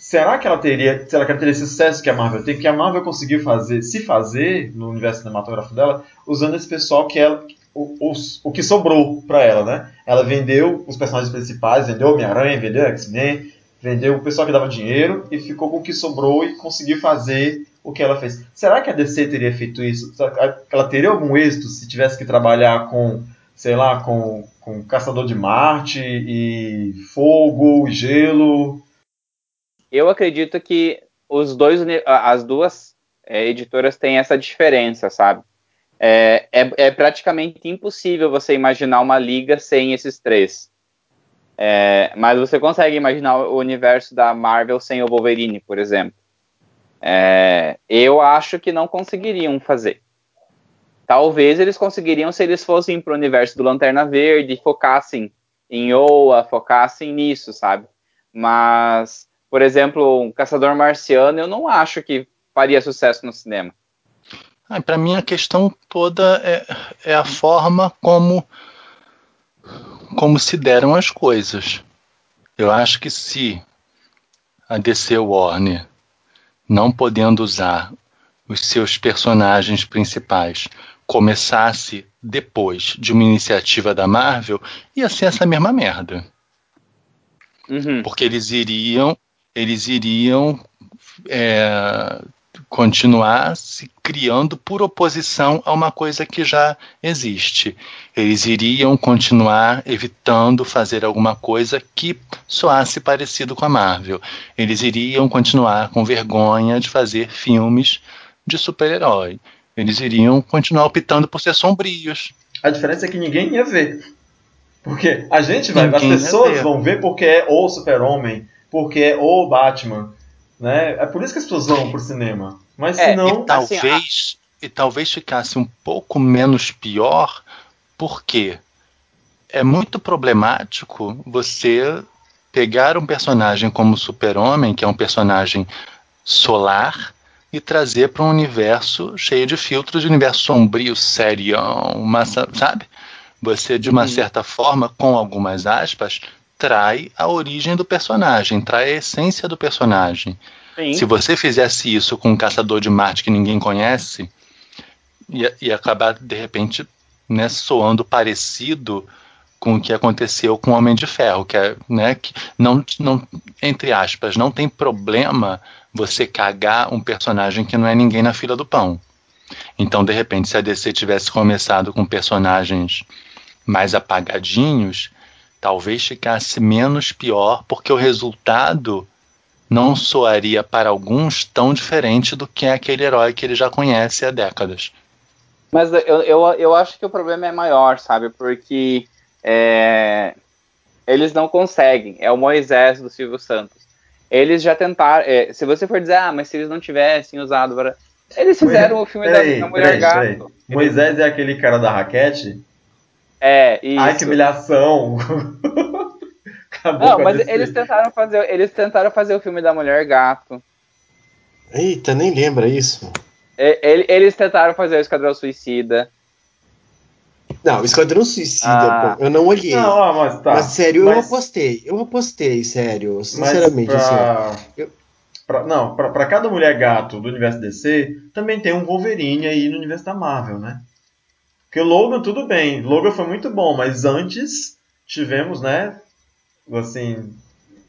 será que ela teria, será que ela teria esse sucesso que a Marvel tem? Que a Marvel conseguiu fazer, se fazer no universo cinematográfico dela, usando esse pessoal que ela, o, o, o que sobrou para ela, né? Ela vendeu os personagens principais, vendeu Homem-Aranha, vendeu X-Men, vendeu o pessoal que dava dinheiro e ficou com o que sobrou e conseguiu fazer o que ela fez. Será que a DC teria feito isso? Ela teria algum êxito se tivesse que trabalhar com, sei lá, com, com Caçador de Marte e Fogo, Gelo? Eu acredito que os dois, as duas é, editoras têm essa diferença, sabe? É, é, é, praticamente impossível você imaginar uma liga sem esses três. É, mas você consegue imaginar o universo da Marvel sem o Wolverine, por exemplo. É, eu acho que não conseguiriam fazer. Talvez eles conseguiriam se eles fossem para o universo do Lanterna Verde, focassem em Oa, focassem nisso, sabe? Mas, por exemplo, um Caçador Marciano, eu não acho que faria sucesso no cinema. Ah, para mim a questão toda é, é a forma como como se deram as coisas. Eu acho que se a DC Warner, não podendo usar os seus personagens principais, começasse depois de uma iniciativa da Marvel, ia ser essa mesma merda. Uhum. Porque eles iriam, eles iriam é, continuar se criando por oposição a uma coisa que já existe. Eles iriam continuar evitando fazer alguma coisa que soasse parecido com a Marvel. Eles iriam continuar com vergonha de fazer filmes de super-herói. Eles iriam continuar optando por ser sombrios. A diferença é que ninguém ia ver. Porque a gente vai, Ninguém as pessoas ver. vão ver porque é o Super-Homem, porque é o Batman. Né? É por isso que as pessoas vão pro cinema. Mas É, se não. e talvez e talvez ficasse um pouco menos pior, porque é muito problemático você pegar um personagem como o Super-Homem, que é um personagem solar, e trazer para um universo cheio de filtros, de universo sombrio, serião, massa, sabe? Você, de uma Uhum. certa forma, com algumas aspas, trai a origem do personagem, trai a essência do personagem. Sim. Se você fizesse isso com um caçador de Marte que ninguém conhece, ia, ia acabar, de repente, né, soando parecido com o que aconteceu com o Homem de Ferro, que é, né, que não, não, entre aspas, não tem problema você cagar um personagem que não é ninguém na fila do pão. Então, de repente, se a DC tivesse começado com personagens mais apagadinhos, talvez ficasse menos pior, porque o resultado não soaria para alguns tão diferente do que é aquele herói que ele já conhece há décadas. Mas eu, eu, eu acho que o problema é maior, sabe? Porque é, eles não conseguem. É o Moisés do Silvio Santos. Eles já tentaram. é, se você for dizer, ah, mas se eles não tivessem usado. para- Eles fizeram o filme da, Peraí, da Mulher peraí, peraí. Gato. Moisés é aquele cara da raquete? É, isso. Ai, que humilhação! Acabou Não, mas eles tentaram fazer. Eles tentaram fazer o filme da Mulher Gato. Eita, nem lembra isso. E- ele- Eles tentaram fazer o Esquadrão Suicida. Não, Esquadrão Suicida, Ah. pô, eu não olhei. Não, ó, mas tá. mas sério, eu Mas- apostei. Eu apostei, sério. Mas Sinceramente, assim. pra... eu- pra- não, pra, pra cada mulher gato do universo DC, também tem um Wolverine aí no universo da Marvel, né? Porque o Logan, tudo bem. Logan foi muito bom, mas antes tivemos, né? Assim.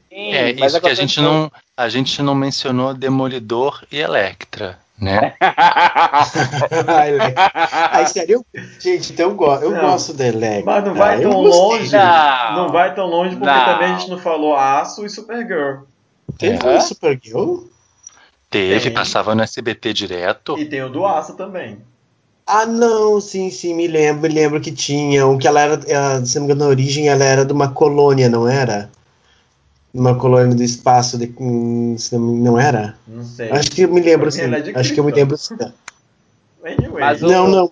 Sim, É, mas isso que a gente não a gente não mencionou Demolidor e Electra, né? Sério, eu- gente, então eu, go eu Não. gosto da Electra. Mas não vai tão longe. Não. Não vai tão longe porque Não. também a gente não falou Aço e Supergirl. Teve É. um Supergirl? Teve, Tem. passava no SBT direto. E tem o do Aço também. Ah, não, sim, sim, me lembro, me lembro que tinha. O que ela era, ela, se não me engano, na origem ela era de uma colônia, não era? Uma colônia do espaço, de, hum, não, era? Não sei. Acho que eu me lembro, sim. é de Acho que eu me lembro, sim. Anyway. Mas o- Não, não.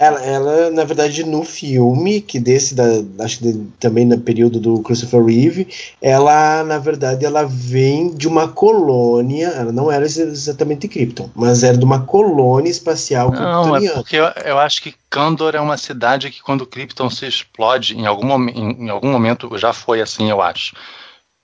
Ela, ela, na verdade, no filme, que desse, da, acho que de- também no período do Christopher Reeve, ela, na verdade, ela vem de uma colônia, ela não era exatamente Krypton, mas era de uma colônia espacial Não, é porque eu, eu acho que Kandor é uma cidade que quando Krypton se explode, em algum, em, em algum momento já foi assim, eu acho.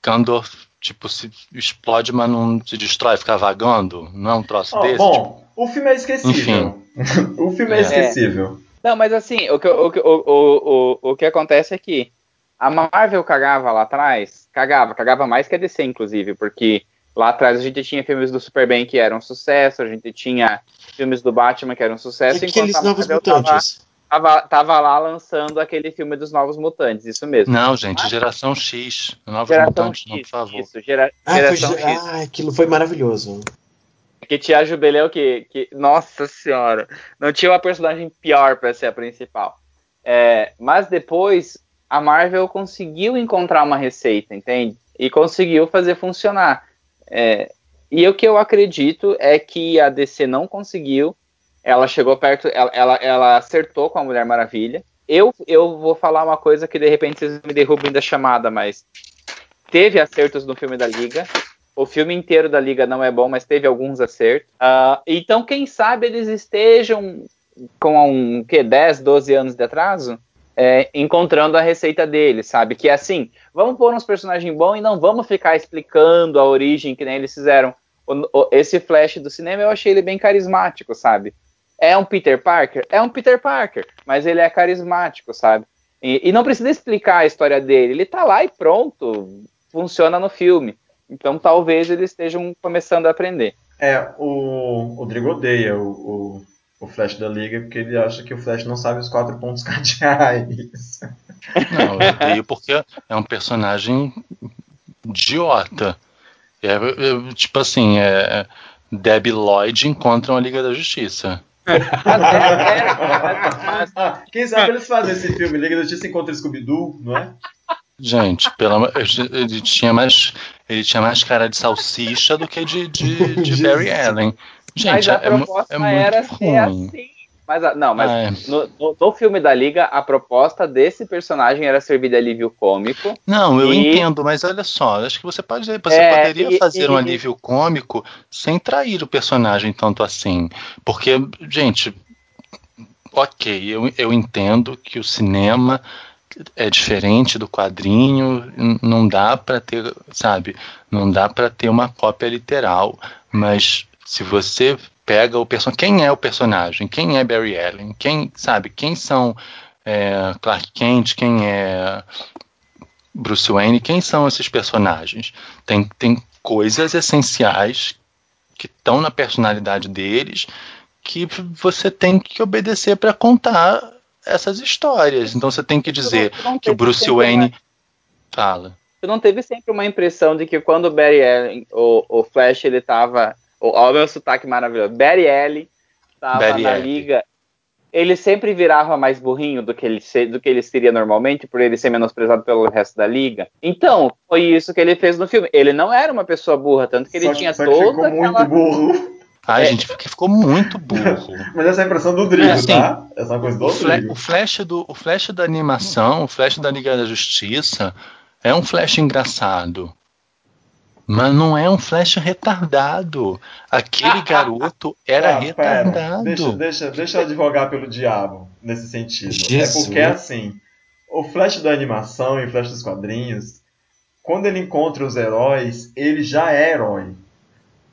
Kandor, tipo, se explode, mas não se destrói, fica vagando. Não é um troço Ó, desse? bom, o filme é esquecível. o filme é, É. esquecível. Não, mas assim, o que, o, o, o, o, o que acontece é que a Marvel cagava lá atrás, cagava, cagava mais que a DC, inclusive, porque lá atrás a gente tinha filmes do Superman que eram um sucesso, a gente tinha filmes do Batman que eram um sucesso, E aqueles enquanto a novos Marvel tava, mutantes. tava, tava lá lançando aquele filme dos Novos Mutantes, isso mesmo. Não, gente, geração X. Novos Geração mutantes, não, X, por favor. isso, gera, Ah, foi, geração X. ah, aquilo foi maravilhoso. Que tinha a Jubileu que, que. Nossa senhora! Não tinha uma personagem pior pra ser a principal. É, mas depois a Marvel conseguiu encontrar uma receita, entende? E conseguiu fazer funcionar. É, E o que eu acredito é que a DC não conseguiu. Ela chegou perto, ela, ela, ela acertou com a Mulher Maravilha. Eu, eu vou falar uma coisa que de repente vocês me derrubem da chamada, mas teve acertos no filme da Liga. O filme inteiro da Liga não é bom, mas teve alguns acertos. Uh, então, quem sabe eles estejam com um que 10, 12 anos de atraso, é, encontrando a receita deles, sabe? Que é assim, vamos pôr uns personagens bons e não vamos ficar explicando a origem que nem eles fizeram. O, o, esse Flash do cinema eu achei ele bem carismático, sabe? É um Peter Parker? É um Peter Parker, mas ele é carismático, sabe? E, e não precisa explicar a história dele, ele tá lá e pronto, funciona no filme. Então talvez eles estejam começando a aprender. É, o Rodrigo odeia o, o, o, Flash da Liga porque ele acha que o Flash não sabe os quatro pontos cardeais. Não, eu odeio porque é um personagem idiota. É, é, tipo assim, é, Debbie Lloyd encontram a Liga da Justiça. Quem sabe eles fazem esse filme, Liga da Justiça encontra Scooby-Doo, não é? Gente, pelo ele tinha mais ele tinha mais cara de salsicha do que de, de, de Barry Allen. Gente, mas a é, proposta é muito era ruim. ser assim. Mas, não, mas no, no, no, filme da Liga, a proposta desse personagem era servir de alívio cômico. Não, eu e... entendo, mas olha só, acho que você pode você É, poderia e- fazer e- um alívio cômico sem trair o personagem tanto assim. Porque, gente, ok, eu, eu entendo que o cinema é diferente do quadrinho, não dá pra ter, sabe, não dá pra ter uma cópia literal, mas se você pega o personagem, quem é o personagem, quem é Barry Allen, quem, sabe, quem são é, Clark Kent, quem é Bruce Wayne, quem são esses personagens? Tem, tem coisas essenciais que estão na personalidade deles que você tem que obedecer para contar essas histórias. Então você tem que dizer não que o Bruce Wayne uma- fala. Tu não teve sempre uma impressão de que quando o Barry Allen, o, o Flash, ele tava. Olha o meu sotaque maravilhoso. Barry Allen tava Barry na Allen. liga. Ele sempre virava mais burrinho do que, ele do que ele seria normalmente, por ele ser menosprezado pelo resto da liga. Então, foi isso que ele fez no filme. Ele não era uma pessoa burra, tanto que ele só, tinha só que toda ficou aquela. muito burro. Ai, É. gente, porque ficou muito burro. Mas essa é a impressão do Drigo, É, assim, tá? Essa é uma coisa do O, Drigo. o flash do, o flash da animação, o flash da Liga da Justiça, é um flash engraçado. Mas não é um flash retardado. Aquele garoto era Ah, retardado. Deixa, deixa, deixa eu advogar pelo diabo nesse sentido. Jesus. É porque, assim, o Flash da animação e o Flash dos quadrinhos, quando ele encontra os heróis, ele já é herói.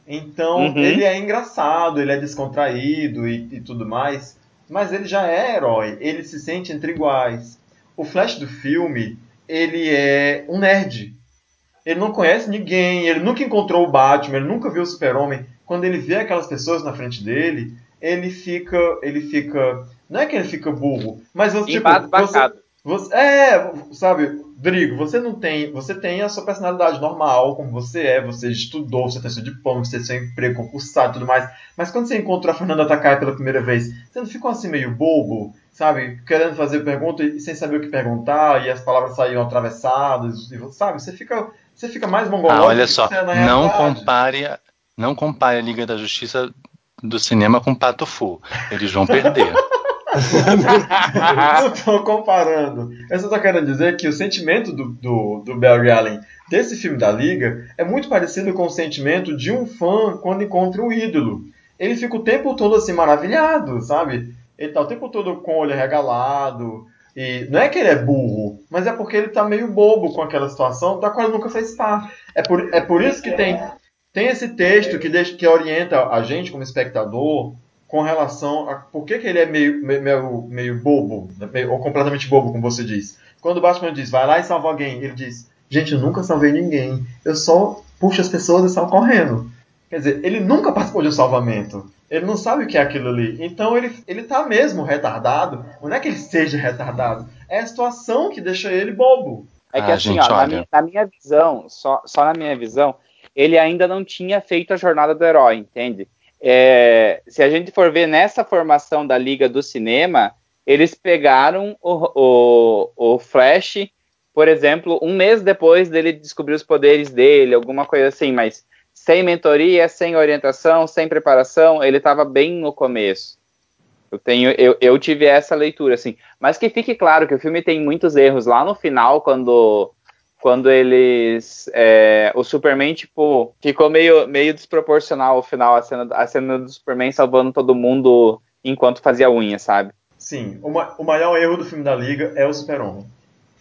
Então, Uhum. ele é engraçado, ele é descontraído e, e tudo mais, mas ele já é herói, ele se sente entre iguais. O Flash do filme, ele é um nerd. Ele não conhece ninguém, ele nunca encontrou o Batman, ele nunca viu o Super-Homem. Quando ele vê aquelas pessoas na frente dele, ele fica. Ele fica. Não é que ele fica burro, mas você, tipo, você, você- É, sabe, Drigo, você não tem. Você tem a sua personalidade normal, como você é, você estudou, você tem seu diploma, você tem seu emprego concursado e tudo mais. Mas quando você encontrou a Fernanda Takai pela primeira vez, você não ficou assim meio bobo, sabe? Querendo fazer pergunta e sem saber o que perguntar, e as palavras saíam atravessadas, e, sabe? Você fica. Você fica mais mongológico Ah, olha só, é não compare, não compare a Liga da Justiça do cinema com Pato Fu. Eles vão perder. não estou comparando. Eu só tô querendo dizer que o sentimento do, do, do Barry Allen desse filme da Liga é muito parecido com o sentimento de um fã quando encontra o ídolo. Ele fica o tempo todo assim maravilhado, sabe? Ele tá o tempo todo com o olho regalado. E não é que ele é burro, mas é porque ele tá meio bobo com aquela situação da qual ele nunca fez parte. É por, é por isso que tem, tem esse texto que, deixa, que orienta a gente como espectador com relação a por que, que ele é meio, meio, meio, bobo, meio- ou completamente bobo, como você diz. Quando o Batman diz, vai lá e salva alguém, ele diz, gente, eu nunca salvei ninguém, eu só puxo as pessoas e saio correndo. Quer dizer, ele nunca participou de um salvamento. Ele não sabe o que é aquilo ali. Então ele, ele tá mesmo retardado. Não é que ele seja retardado. É a situação que deixa ele bobo. É que Ah, assim, gente, ó, na olha. minha, na minha visão, só, só na minha visão, ele ainda não tinha feito a jornada do herói, entende? É, se a gente for ver nessa formação da Liga do Cinema, eles pegaram o, o, o Flash, por exemplo, um mês depois dele descobrir os poderes dele, alguma coisa assim, mas sem mentoria, sem orientação, sem preparação, ele estava bem no começo. Eu tenho, eu, eu tive essa leitura, assim. Mas que fique claro que o filme tem muitos erros. Lá no final, quando quando eles. É, o Superman, tipo, ficou meio, meio desproporcional o final, a cena, a cena do Superman salvando todo mundo enquanto fazia unha, sabe? Sim, o, ma o maior erro do filme da Liga é o Super-Homem.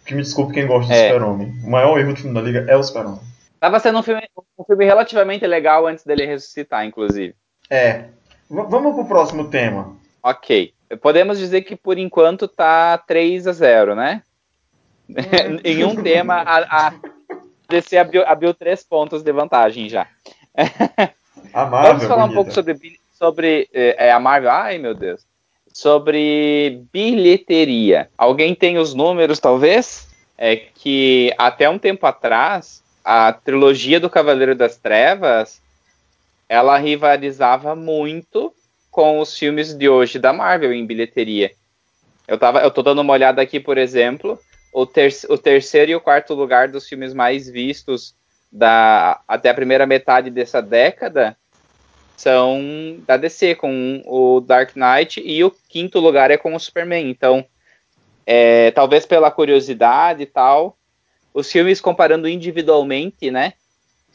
Que me desculpe quem gosta do É. Super-Homem. O maior erro do filme da Liga é o Super-Homem. Tava sendo um filme, um filme relativamente legal antes dele ressuscitar, inclusive. É. V vamos pro próximo tema. Ok. Podemos dizer que por enquanto tá 3 a 0 né? em um tema, a, a DC abriu, abriu três pontos de vantagem já. A Marvel, Vamos falar um bonita. pouco sobre, sobre é, é, a Marvel. Ai, meu Deus. Sobre bilheteria. Alguém tem os números, talvez? É que até um tempo atrás, a trilogia do Cavaleiro das Trevas, ela rivalizava muito com os filmes de hoje da Marvel em bilheteria. Eu, tava, eu tô dando uma olhada aqui, por exemplo, o, ter, o terceiro e o quarto lugar dos filmes mais vistos da, até a primeira metade dessa década são da DC, com o Dark Knight, e o quinto lugar é com o Superman. Então, é, talvez pela curiosidade e tal, os filmes comparando individualmente, né?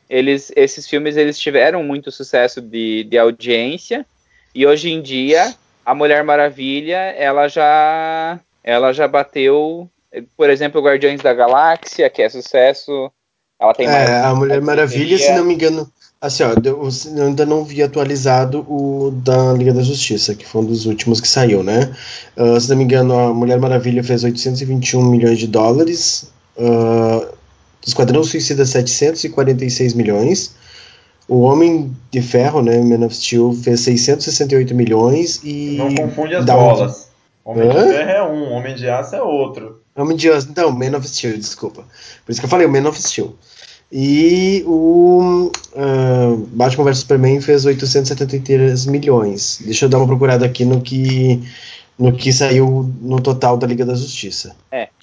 Eles, esses filmes eles tiveram muito sucesso de, de audiência e hoje em dia a Mulher Maravilha ela já ela já bateu, por exemplo, Guardiões da Galáxia que é sucesso. Ela tem mais É, a Mulher Maravilha, se não me engano. Assim, ó, eu ainda não vi atualizado o da Liga da Justiça, que foi um dos últimos que saiu, né? Ah, se não me engano, a Mulher Maravilha fez 821 milhões de dólares. Uh, Esquadrão Suicida 746 milhões. O Homem de Ferro, né, Man of Steel, fez 668 milhões e Não confunde as bolas. Homem de Hã? Ferro é um, Homem de Aço é outro. Homem de Aço. Não, Man of Steel, desculpa. Por isso que eu falei, o Man of Steel. E o ah, Batman vs Superman fez 873 milhões. Deixa eu dar uma procurada aqui no que, no que saiu no total da Liga da Justiça.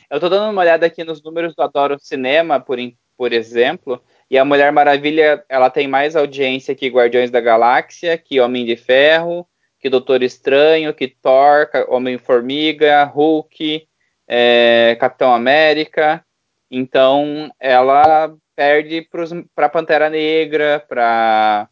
Eu tô dando uma olhada aqui nos números do Adoro Cinema, por, por exemplo, e a Mulher Maravilha, ela tem mais audiência que Guardiões da Galáxia, que Homem de Ferro, que Doutor Estranho, que Thor, Homem-Formiga, Hulk, é, Capitão América. Então, ela perde para Pantera Negra, para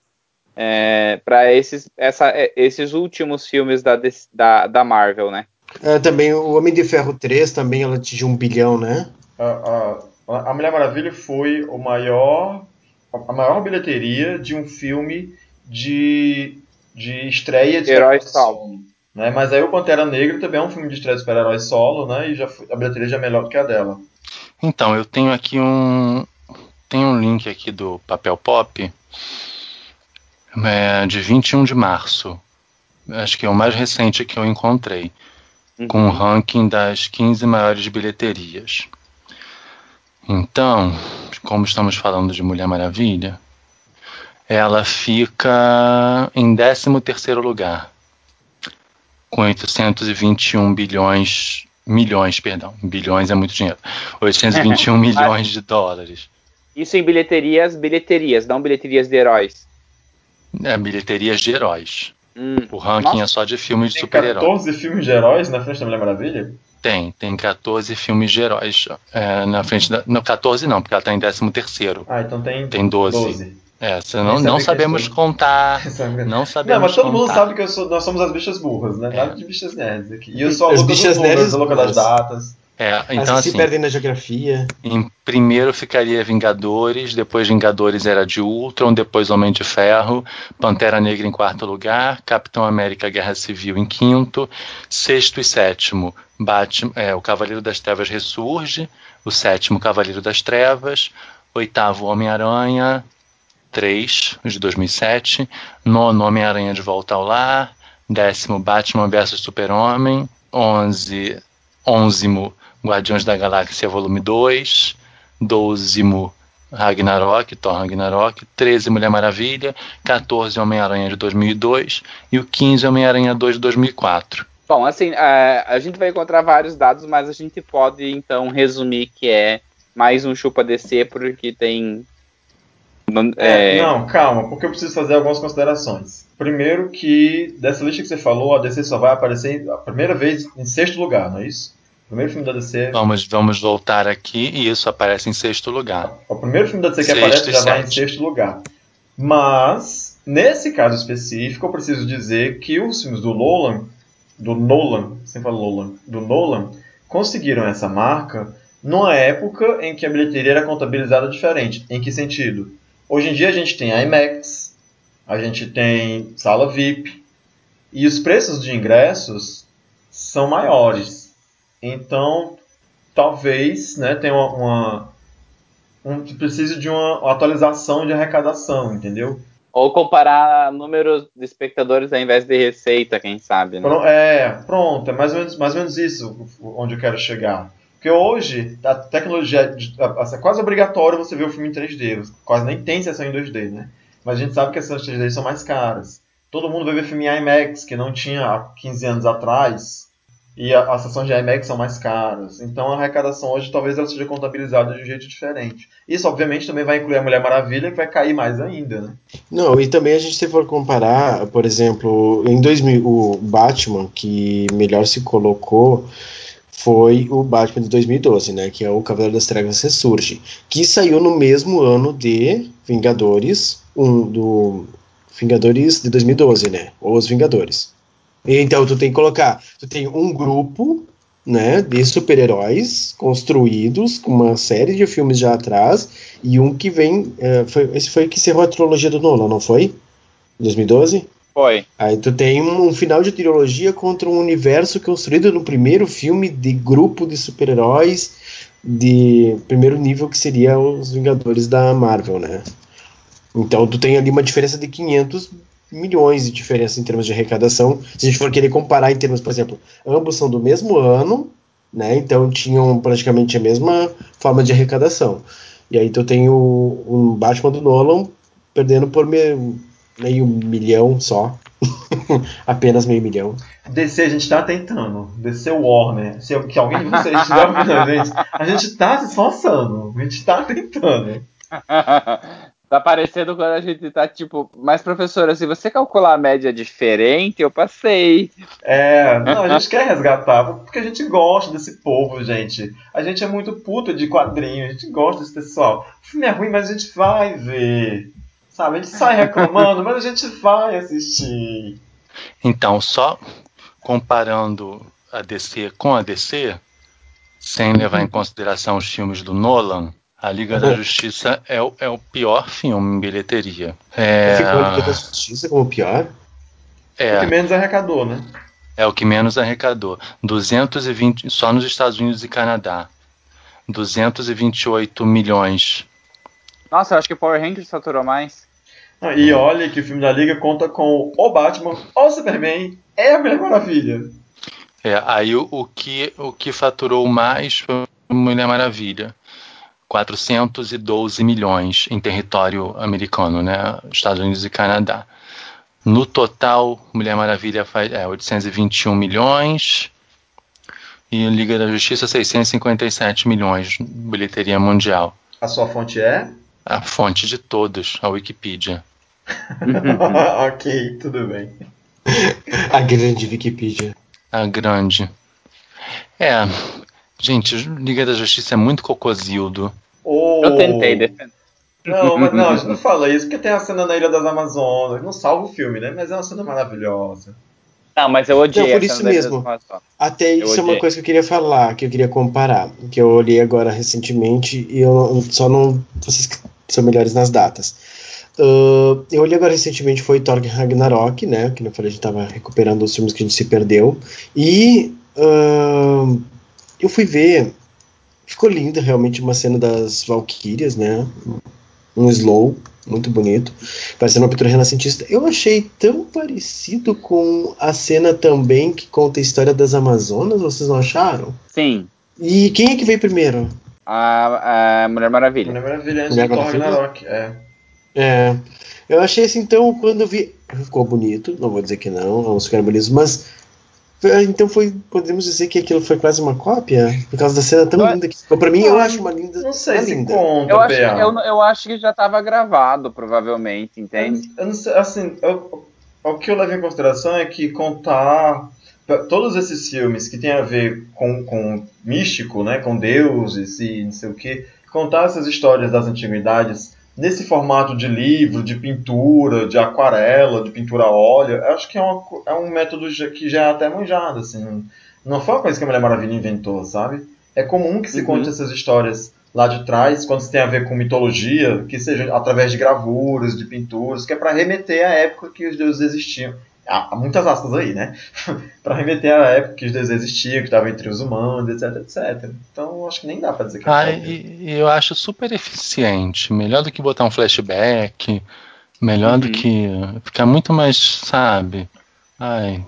para esses, essa- é, esses últimos filmes da, da, da Marvel, né? Ah, também o Homem de Ferro 3 também ela atingiu um bilhão, né? A, a, a Mulher Maravilha foi o maior, a maior bilheteria de um filme de, de estreia de Herói solo. Né? Mas aí o Pantera Negra também é um filme de estreia de super-herói solo, né? E já, foi- a bilheteria já é melhor do que a dela. Então, eu tenho aqui um. Tem um link aqui do Papel Pop é, de 21 de março. Acho que é o mais recente que eu encontrei. Com o ranking das 15 maiores bilheterias. Então, como estamos falando de Mulher Maravilha, ela fica em 13º lugar. Com 821 bilhões milhões, perdão, bilhões é muito dinheiro. 821 milhões de dólares. Isso em bilheterias, bilheterias, não bilheterias de heróis. É, bilheterias de heróis. Hum, O ranking Nossa. é só de filmes de Tem super-herói. 14 filmes de heróis na frente da Mulher Maravilha? Tem, tem 14 filmes de heróis é, na frente da. Não, 14 não, porque ela tá em 13 terceiro. Ah, então tem, Tem 12. 12. É, você Nem não, não sabemos contar. Não, Não sabemos mas todo mundo contar. sabe que eu sou- nós somos as bichas burras, né? É. Nada de bichas nerds aqui. E eu sou a As bichas nerds a louca das datas. É, então que se assim, perdem na geografia. em primeiro ficaria Vingadores, depois Vingadores era de Ultron, depois Homem de Ferro, Pantera Negra em quarto lugar, Capitão América Guerra Civil em quinto, sexto e sétimo, Batman, é, o Cavaleiro das Trevas ressurge, o sétimo Cavaleiro das Trevas, oitavo Homem-Aranha, 3, de 2007, nono Homem-Aranha de Volta ao Lar, décimo Batman vs Super-Homem, onze, onzimo Guardiões da Galáxia Volume 2, dozimo Ragnarok, Thor Ragnarok, 13 Mulher Maravilha, 14 Homem-Aranha de 2002 e o 15 Homem-Aranha 2 de 2004. Bom, assim, é, a gente vai encontrar vários dados, mas a gente pode então resumir que é mais um chupa DC porque tem É, é, Não, calma, porque eu preciso fazer algumas considerações. Primeiro que dessa lista que você falou, a DC só vai aparecer a primeira vez em sexto lugar, não é isso? O primeiro filme da DC. Vamos, vamos voltar aqui e isso aparece em sexto lugar. O primeiro filme da DC que Sexto aparece já vai em sexto lugar. Mas, nesse caso específico, eu preciso dizer que os filmes do Nolan, do Nolan, sempre falo Nolan, do Nolan, conseguiram essa marca numa época em que a bilheteria era contabilizada diferente. Em que sentido? Hoje em dia a gente tem IMAX, a gente tem sala VIP, e os preços de ingressos são maiores. Então, talvez né, tenha uma, uma um, precise de uma atualização de arrecadação, entendeu? Ou comparar números de espectadores ao invés de receita, quem sabe, né? É, pronto, é mais ou menos, mais ou menos isso onde eu quero chegar. Porque hoje, a tecnologia, é quase obrigatório você ver o filme em 3D, quase nem tem sessão em 2D, né? Mas a gente sabe que as sessões 3D são mais caras. Todo mundo vai ver filme em IMAX, que não tinha há 15 anos atrás, e as sessões de IMAX são mais caras. Então a arrecadação hoje talvez ela seja contabilizada de um jeito diferente. Isso, obviamente, também vai incluir a Mulher Maravilha, que vai cair mais ainda, né? Não, e também a gente se for comparar, por exemplo, em 2000, o Batman que melhor se colocou foi o Batman de 2012, né, que é o Cavaleiro das Trevas Ressurge, que saiu no mesmo ano de Vingadores, um do Vingadores de 2012, né, ou Os Vingadores. Então tu tem que colocar, tu tem um grupo, né, de super-heróis construídos com uma série de filmes já atrás e um que vem, é, foi, esse foi que encerrou a trilogia do Nolan, não foi? 2012? Foi. Aí tu tem um, um final de trilogia contra um universo construído no primeiro filme de grupo de super-heróis de primeiro nível que seria os Vingadores da Marvel, né? Então tu tem ali uma diferença de 500 milhões de diferença em termos de arrecadação. Se a gente for querer comparar em termos, por exemplo, ambos são do mesmo ano, né? Então tinham praticamente a mesma forma de arrecadação. E aí tu tem o, Batman do Nolan perdendo por me- meio milhão só. Apenas meio milhão. DC, a gente tá tentando. DC Warner. Se que alguém de vocês estiver ouvindo a gente, a gente tá se esforçando. A gente tá tentando. tá parecendo quando a gente tá tipo, mas professora, se você calcular a média diferente, eu passei. É, não, a gente quer resgatar, porque a gente gosta desse povo, gente. A gente é muito puta de quadrinho, a gente gosta desse pessoal. O filme é ruim, mas a gente vai ver. Sabe, a gente sai reclamando, mas a gente vai assistir. Então, só comparando a DC com a DC, sem levar em consideração os filmes do Nolan, a Liga da Justiça é o, é o pior filme em bilheteria. É, Ficou a Liga da Justiça como pior? O que é, menos arrecadou, né? é o que menos arrecadou. 220, só nos Estados Unidos e Canadá. 228 milhões. Nossa, eu acho que Power Rangers faturou mais. Não, E olha que o filme da Liga conta com o Batman, o Superman e a Mulher Maravilha. É, aí o, o que, o que faturou mais foi Mulher Maravilha. 412 milhões em território americano, né? Estados Unidos e Canadá. No total, Mulher Maravilha faz é, 821 milhões e Liga da Justiça 657 milhões, bilheteria mundial. A sua fonte é? A fonte de todos, a Wikipedia. ok, tudo bem. A grande Wikipedia. A grande. É, gente, Liga da Justiça é muito cocozildo. Oh. Eu tentei defender. Não, mas não, a gente não fala isso porque tem a cena na Ilha das Amazonas. Não salva o filme, né? Mas é uma cena maravilhosa. Não, mas eu odiei Não, por isso mesmo. Até Eu isso é uma coisa que eu queria falar, que eu queria comparar, que eu olhei agora recentemente e eu não- só não. Vocês que são melhores nas datas. Ah, eu olhei agora recentemente foi Thor Ragnarok, né? Que eu falei, a gente tava recuperando os filmes que a gente se perdeu. E ah, eu fui ver. Ficou linda realmente uma cena das Valkyrias, né? Um slow, muito bonito. Parecendo uma pintura renascentista. Eu achei tão parecido com a cena também que conta a história das Amazonas, vocês não acharam? Sim, E quem é que veio primeiro? a, a Mulher Maravilha. Mulher Maravilha antes Mulher do Thor Maravilha? Ragnarok. É. É, eu achei assim, então, quando eu vi. Ficou bonito, não vou dizer que não, vamos ficar bonitos, mas Então foi, podemos dizer que aquilo foi quase uma cópia? Por causa da cena tão Eu- linda que ficou. Pra mim, eu acho uma linda. Não sei se linda. conta, Eu acho, eu, eu acho que já estava gravado, provavelmente, entende? Eu não sei, assim, eu- o que eu levo em consideração é que contar todos esses filmes que tem a ver com, com místico, né, com deuses e não sei o que, contar essas histórias das antiguidades nesse formato de livro, de pintura, de aquarela, de pintura a óleo, eu acho que é, uma é um método que já é até manjado, assim, não, não foi uma coisa que a Mulher Maravilha inventou, sabe? É comum que se Uhum. conte essas histórias lá de trás, quando se tem a ver com mitologia, que seja através de gravuras, de pinturas, que é para remeter à época que os deuses existiam. Há muitas aspas aí, né? para remeter à época que os deuses existiam, que estavam entre os humanos, etc, etc. Então, acho que nem dá para dizer que é Ah, cópia. e, eu acho super eficiente. Melhor do que botar um flashback. Melhor do Uhum. que. Ficar muito mais, sabe? Ai,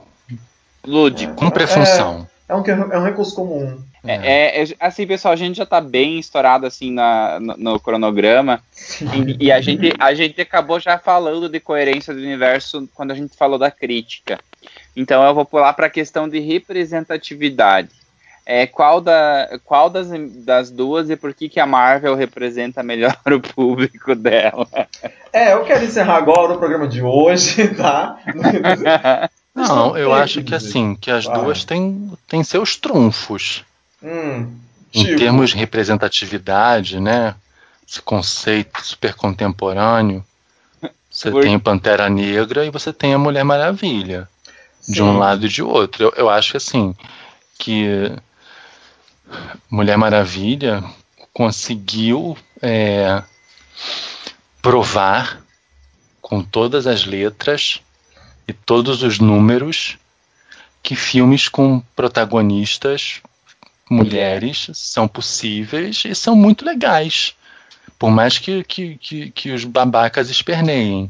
Lúdico. cumpre a função. É um, é um recurso comum. É, é- assim, pessoal, a gente já tá bem estourado assim na, no, no cronograma e, e a, gente, a gente acabou já falando de coerência do universo quando a gente falou da crítica. Então eu vou pular para a questão de representatividade. É, qual da, qual das, das duas e por que, que a Marvel representa melhor o público dela? É, eu quero encerrar agora o programa de hoje, tá? Não, eu acho que assim, que as Vai. duas têm, têm seus trunfos. Hum, Em tipo, termos de representatividade, né? Esse conceito super contemporâneo. Você Por- tem o Pantera Negra e você tem a Mulher Maravilha. De sim. um lado e de outro. Eu, eu acho que assim, que Mulher Maravilha conseguiu é, provar com todas as letras e todos os números que filmes com protagonistas mulheres são possíveis e são muito legais. Por mais que, que, que, que os babacas esperneiem.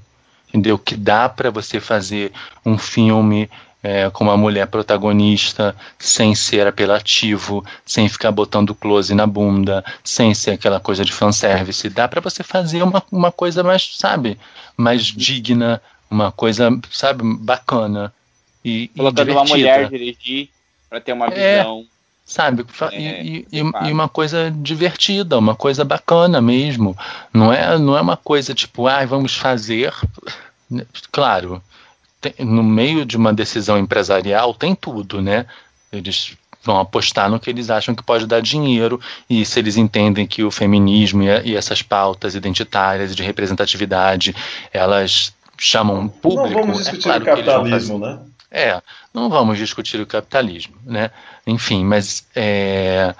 Entendeu? Que dá para você fazer um filme é, com uma mulher protagonista sem ser apelativo, sem ficar botando close na bunda, sem ser aquela coisa de fanservice. Dá para você fazer uma, uma coisa mais, sabe, mais digna, uma coisa, sabe, bacana. E, e Colocando divertida uma mulher dirigir para ter uma É. visão. Sabe? Fa- É, e, e- e uma coisa divertida, uma coisa bacana mesmo. Não é, não é uma coisa tipo, ah, vamos fazer. Claro, tem- no meio de uma decisão empresarial tem tudo, né? Eles vão apostar no que eles acham que pode dar dinheiro e se eles entendem que o feminismo e, e essas pautas identitárias e de representatividade elas chamam público. Não vamos é discutir claro o capitalismo, né? É, não vamos discutir o capitalismo, né? Enfim, mas é,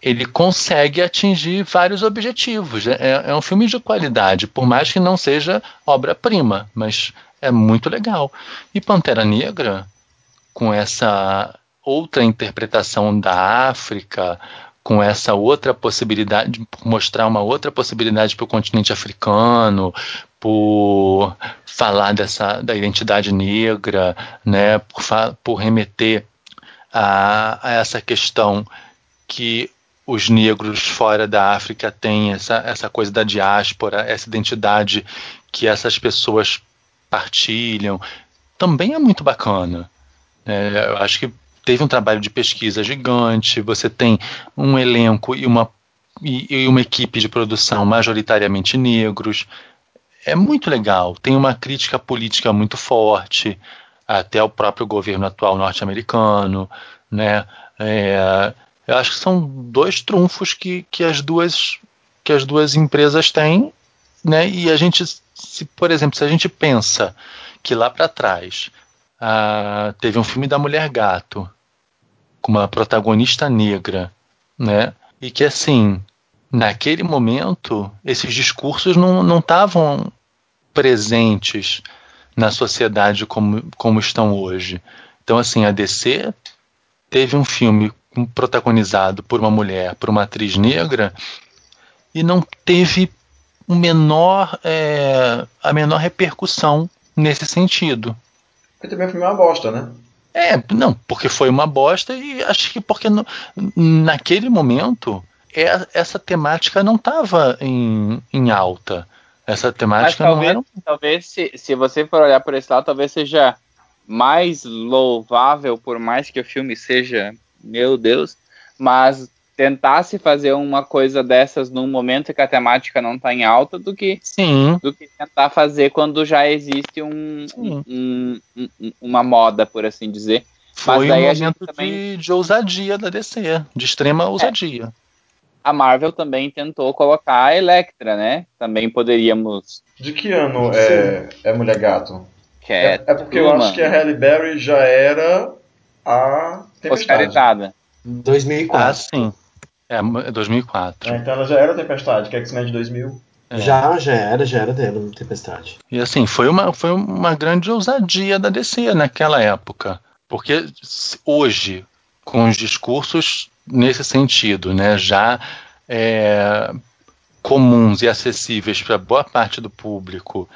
ele consegue atingir vários objetivos. É, é um filme de qualidade, por mais que não seja obra-prima, mas é muito legal. E Pantera Negra, com essa outra interpretação da África, com essa outra possibilidade, mostrar uma outra possibilidade para o continente africano, por falar dessa da identidade negra, né, por, por remeter a, a essa questão que os negros fora da África têm essa, essa coisa da diáspora, essa identidade que essas pessoas partilham, também é muito bacana. né? eu acho que teve um trabalho de pesquisa gigante, você tem um elenco e uma, e, e uma equipe de produção majoritariamente negros. É muito legal, tem uma crítica política muito forte, até o próprio governo atual norte-americano, né? É, eu acho que são dois trunfos que, que as duas que as duas empresas têm, né? E a gente, se, por exemplo, se a gente pensa que lá para trás ah, teve um filme da Mulher Gato com uma protagonista negra, né? E que assim, naquele momento, esses discursos não estavam presentes na sociedade como, como estão hoje. Então, assim, a DC teve um filme protagonizado por uma mulher, por uma atriz negra, e não teve o menor, é, a menor repercussão nesse sentido. Porque também é uma bosta, né? É, não, porque foi uma bosta e acho que porque no, naquele momento é, essa temática não estava em, em alta. Essa Mas temática não talvez, era. um talvez se, se você for olhar por esse lado, talvez seja mais louvável, por mais que o filme seja, meu Deus, mas tentasse fazer uma coisa dessas num momento que a temática não está em alta do que Sim. do que tentar fazer quando já existe um, um- um- uma moda, por assim dizer. Foi um daí a gente momento também- de, de ousadia da DC, de extrema ousadia. A Marvel também tentou colocar a Electra, né? Também poderíamos. De que ano é, é Mulher Gato? Que é, É, é porque eu acho que a Halle Berry já era a Tempestade. Oscarizada. 2004. Ah, sim. É, 2004. É, então ela já era a Tempestade, que é X-Men de 2000. É. Já, já era, já era dela, Tempestade. E assim, foi uma, foi uma grande ousadia da DC naquela época. Porque hoje, com os discursos nesse sentido, né, já é, comuns e acessíveis para boa parte do público,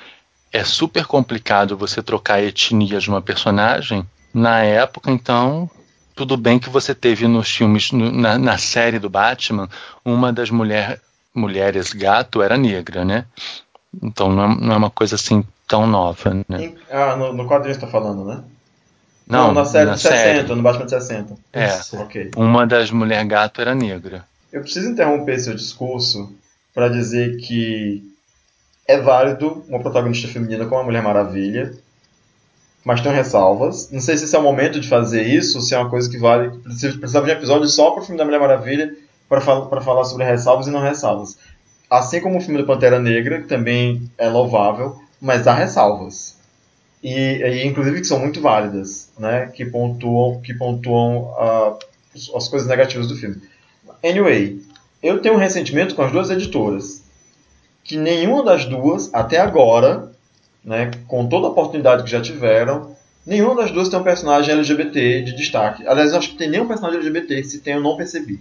é super complicado você trocar a etnia de uma personagem. Na época, então, tudo bem que você teve nos filmes, na, na série do Batman, uma das mulher, mulheres gato era negra, né? Então não é, não é uma coisa assim tão nova, né? Ah, no, no quadrinho você tá falando, né? Não, na série na de 60, série. no Batman de 60. É, Isso. Ok. uma das mulher gato era negra. Eu preciso interromper seu discurso para dizer que é válido uma protagonista feminina como a Mulher Maravilha, mas tem ressalvas. Não sei se esse é o momento de fazer isso, se é uma coisa que vale. Precisa- Precisava de um episódio só para o filme da Mulher Maravilha para falar sobre ressalvas e não ressalvas. Assim como o filme do Pantera Negra, que também é louvável, mas há ressalvas. E, e inclusive que são muito válidas, né? Que pontuam, que pontuam ah, as coisas negativas do filme. Anyway, eu tenho um ressentimento com as duas editoras. Que nenhuma das duas, até agora, né, com toda a oportunidade que já tiveram, nenhuma das duas tem um personagem LGBT de destaque. Aliás, eu acho que tem nenhum personagem LGBT, se tem eu não percebi.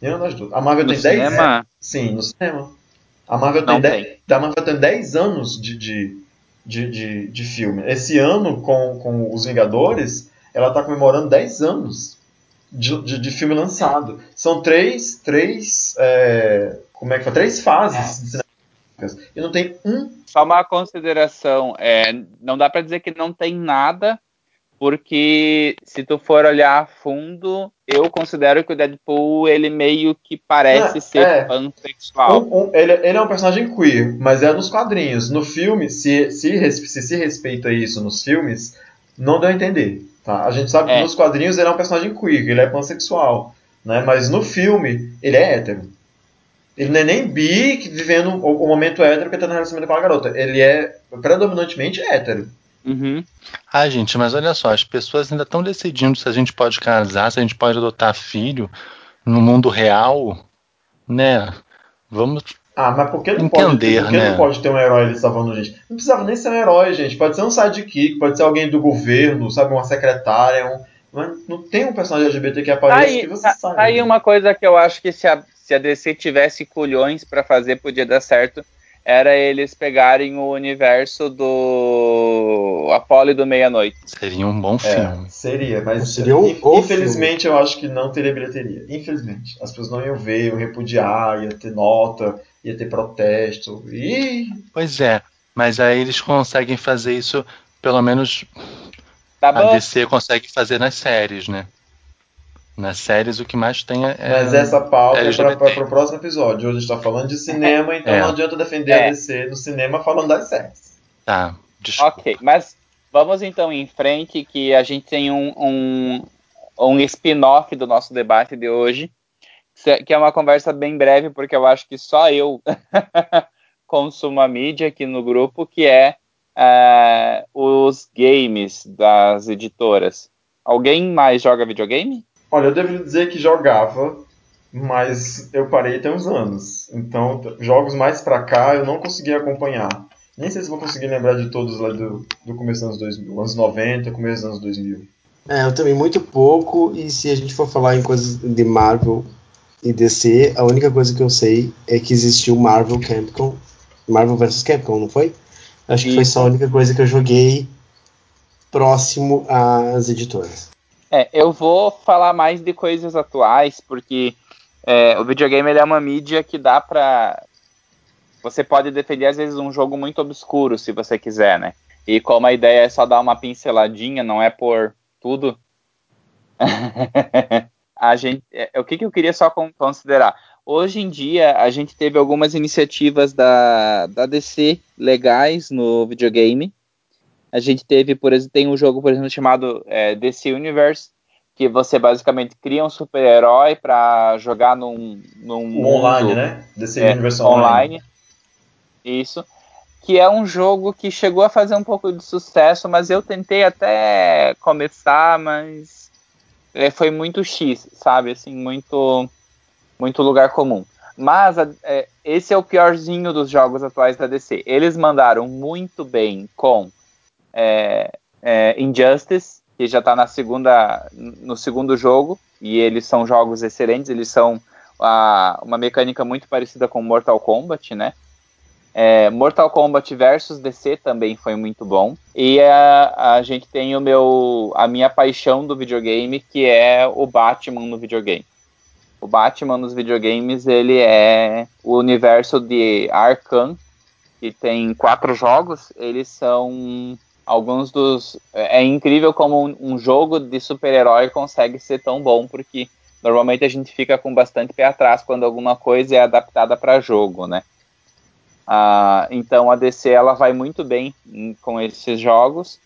Nenhuma das duas. A Marvel No tem 10 cinema, Sim, no cinema. A Marvel Não tem, 10, a Marvel tem 10 anos de, de, de, de, de filme. Esse ano, com, com os Vingadores, ela está comemorando 10 anos de, de, de filme lançado. São três, três, é, como é que foi? Três fases cinematográficas. E não tem um só uma consideração, é, não dá pra dizer que não tem nada, porque se tu for olhar a fundo, eu considero que o Deadpool ele meio que parece É, ser é. pansexual. Um- um- ele, ele é um personagem queer, mas é nos quadrinhos. No filme, se se, se se respeita isso nos filmes, não deu a entender. Tá? A gente sabe É. que nos quadrinhos ele é um personagem queer, ele é pansexual. Né? Mas no filme, ele é hétero. Ele não é nem bi que vivendo o, o momento hétero que tá no relacionamento com a garota. Ele é predominantemente hétero. Uhum. Ah, gente, mas olha só, as pessoas ainda estão decidindo se a gente pode casar, se a gente pode adotar filho no mundo real, né? Vamos. Ah, mas por que não, Entender, pode, por que né? não pode ter um herói ali salvando gente? Não precisava nem ser um herói, gente. Pode ser um sidekick, pode ser alguém do governo, sabe? Uma secretária. Um... Mas não tem um personagem LGBT que apareça aí, que você tá- sabe. tá aí uma coisa que eu acho que se a, se a DC tivesse culhões pra fazer, podia dar certo. Era eles pegarem o universo do Apollo e do Meia-Noite. Seria um bom filme. É, seria, mas Seria um- infelizmente eu acho que não teria bilheteria. Infelizmente. As pessoas não iam ver, iam repudiar, ia ter nota, ia ter protesto. E Pois é, mas aí eles conseguem fazer isso, pelo menos Tá a? DC consegue fazer nas séries, né? Nas séries o que mais tem é. Mas essa pauta é para o próximo episódio. Hoje a gente está falando de cinema, então É. não adianta defender É. a DC no cinema falando das séries. Tá, desculpa. Ok, mas vamos então em frente, que a gente tem um, um, um spin-off do nosso debate de hoje, que é uma conversa bem breve, porque eu acho que só eu consumo a mídia aqui no grupo, que é ah, os games das editoras. Alguém mais joga videogame? Olha, eu devo dizer que jogava, mas eu parei tem uns anos. Então, jogos mais pra cá eu não consegui acompanhar. Nem sei se vou conseguir lembrar de todos lá do, do começo dos anos 2000, anos 90, começo dos anos 2000. É, eu também muito pouco, e se a gente for falar em coisas de Marvel e DC, a única coisa que eu sei é que existiu Marvel Capcom, Marvel vs Capcom, não foi? Acho que foi só a única coisa que eu joguei próximo às editoras. É, eu vou falar mais de coisas atuais, porque é, o videogame é uma mídia que dá pra. Você pode defender, às vezes, um jogo muito obscuro, se você quiser, né? E como a ideia é só dar uma pinceladinha, não é por tudo, a gente, é, o que, que eu queria só considerar? Hoje em dia, a gente teve algumas iniciativas da, da DC legais no videogame. A gente teve, por exemplo, tem um jogo, por exemplo, chamado é, DC Universe, que você basicamente cria um super-herói para jogar num, num online, mundo, né? DC é, Universe online. Online. Isso. Que é um jogo que chegou a fazer um pouco de sucesso, mas eu tentei até começar, mas é, foi muito X, sabe? Assim, muito, muito lugar comum. Mas é, esse é o piorzinho dos jogos atuais da DC. Eles mandaram muito bem com é, é, Injustice, que já está na segunda, no segundo jogo, e eles são jogos excelentes. Eles são a, uma mecânica muito parecida com Mortal Kombat, né? É, Mortal Kombat versus DC também foi muito bom. E a, a gente tem o meu, a minha paixão do videogame, que é o Batman no videogame. O Batman nos videogames, ele é o universo de Arkham, que tem quatro jogos. Eles são alguns dos... É incrível como um, um jogo de super-herói consegue ser tão bom, porque normalmente a gente fica com bastante pé atrás quando alguma coisa é adaptada para jogo, né? Ah, então a DC ela vai muito bem com esses jogos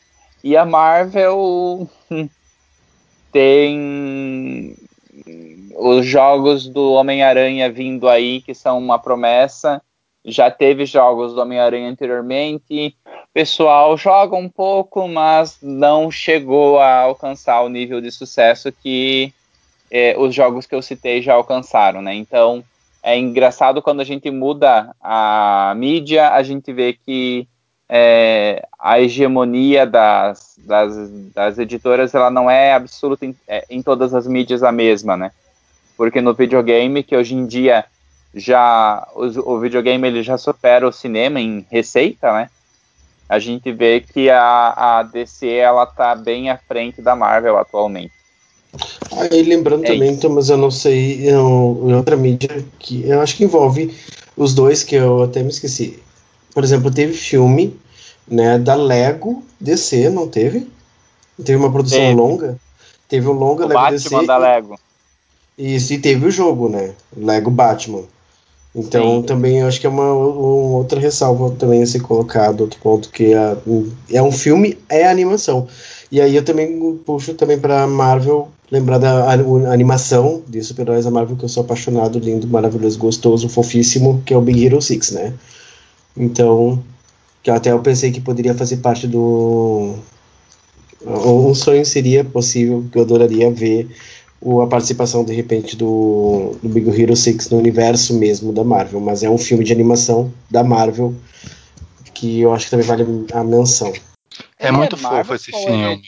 e a Marvel tem os jogos do Homem-Aranha vindo aí que são uma promessa. Já teve jogos do Homem-Aranha anteriormente. Pessoal joga um pouco, mas não chegou a alcançar o nível de sucesso que eh, os jogos que eu citei já alcançaram, né? Então, é engraçado quando a gente muda a mídia, a gente vê que é, a hegemonia das, das, das, editoras ela não é absoluta em, é, em, todas as mídias a mesma, né? Porque no videogame, que hoje em dia já o, o videogame ele já supera o cinema em receita, né? A gente vê que a, a DC ela tá bem à frente da Marvel atualmente. Aí lembrando é também, isso. Thomas, eu não sei, eu, em outra mídia que eu acho que envolve os dois que eu até me esqueci. Por exemplo, teve filme, né, da Lego DC, não teve? Teve uma produção teve. longa. Teve um longa o Lego Batman DC. da Lego. Isso, e teve o jogo, né? Lego Batman. Então Sim. também eu acho que é uma, uma, outra ressalva também a ser colocado, outro ponto que é, é um filme, é animação. E aí eu também puxo também para Marvel, lembrar da animação de super-heróis da Marvel que eu sou apaixonado, lindo, maravilhoso, gostoso, fofíssimo, que é o Big Hero 6, né? Então, que até eu pensei que poderia fazer parte do um sonho seria possível, que eu adoraria ver a participação de repente do, do Big Hero 6 no universo mesmo da Marvel, mas é um filme de animação da Marvel que eu acho que também vale a menção. É ele muito é fofo esse ou filme. Ele é,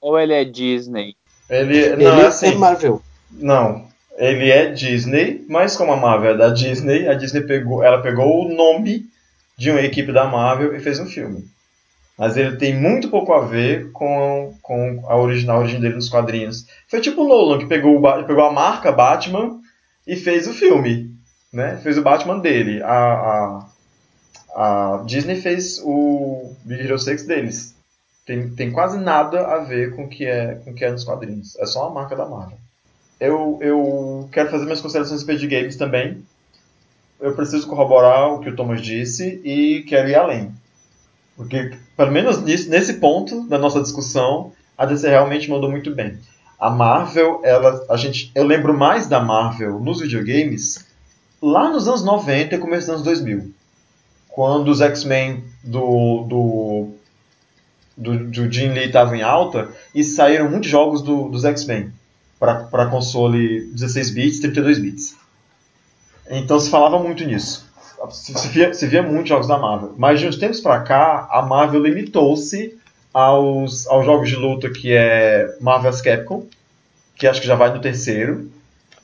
ou ele é Disney? Ele, não, ele é assim, é Marvel. Não, ele é Disney, mas como a Marvel é da Disney, a Disney pegou, ela pegou o nome de uma equipe da Marvel e fez um filme. Mas ele tem muito pouco a ver com, com a, origem, origem dele nos quadrinhos. Foi tipo o Nolan, que pegou, pegou a marca Batman e fez o filme. Né? Fez o Batman dele. A, a, a Disney fez o Big Hero 6 deles. Tem, tem quase nada a ver com o que é com o que é nos quadrinhos. É só a marca da Marvel. Eu, eu quero fazer minhas considerações a de games também. Eu preciso corroborar o que o Thomas disse e quero ir além. Porque, pelo menos nesse, nesse ponto da nossa discussão, a DC realmente mandou muito bem. A Marvel, ela, a gente, eu lembro mais da Marvel nos videogames lá nos anos 90 e começo dos anos 2000. Quando os X-Men do, do, do, do Jim Lee estavam em alta e saíram muitos jogos do, dos X-Men para console 16 bits, 32 bits. Então se falava muito nisso se via, se via muitos jogos da Marvel. Mas de uns tempos pra cá, a Marvel limitou-se aos, aos jogos de luta que é Marvel's Capcom, que acho que já vai no terceiro,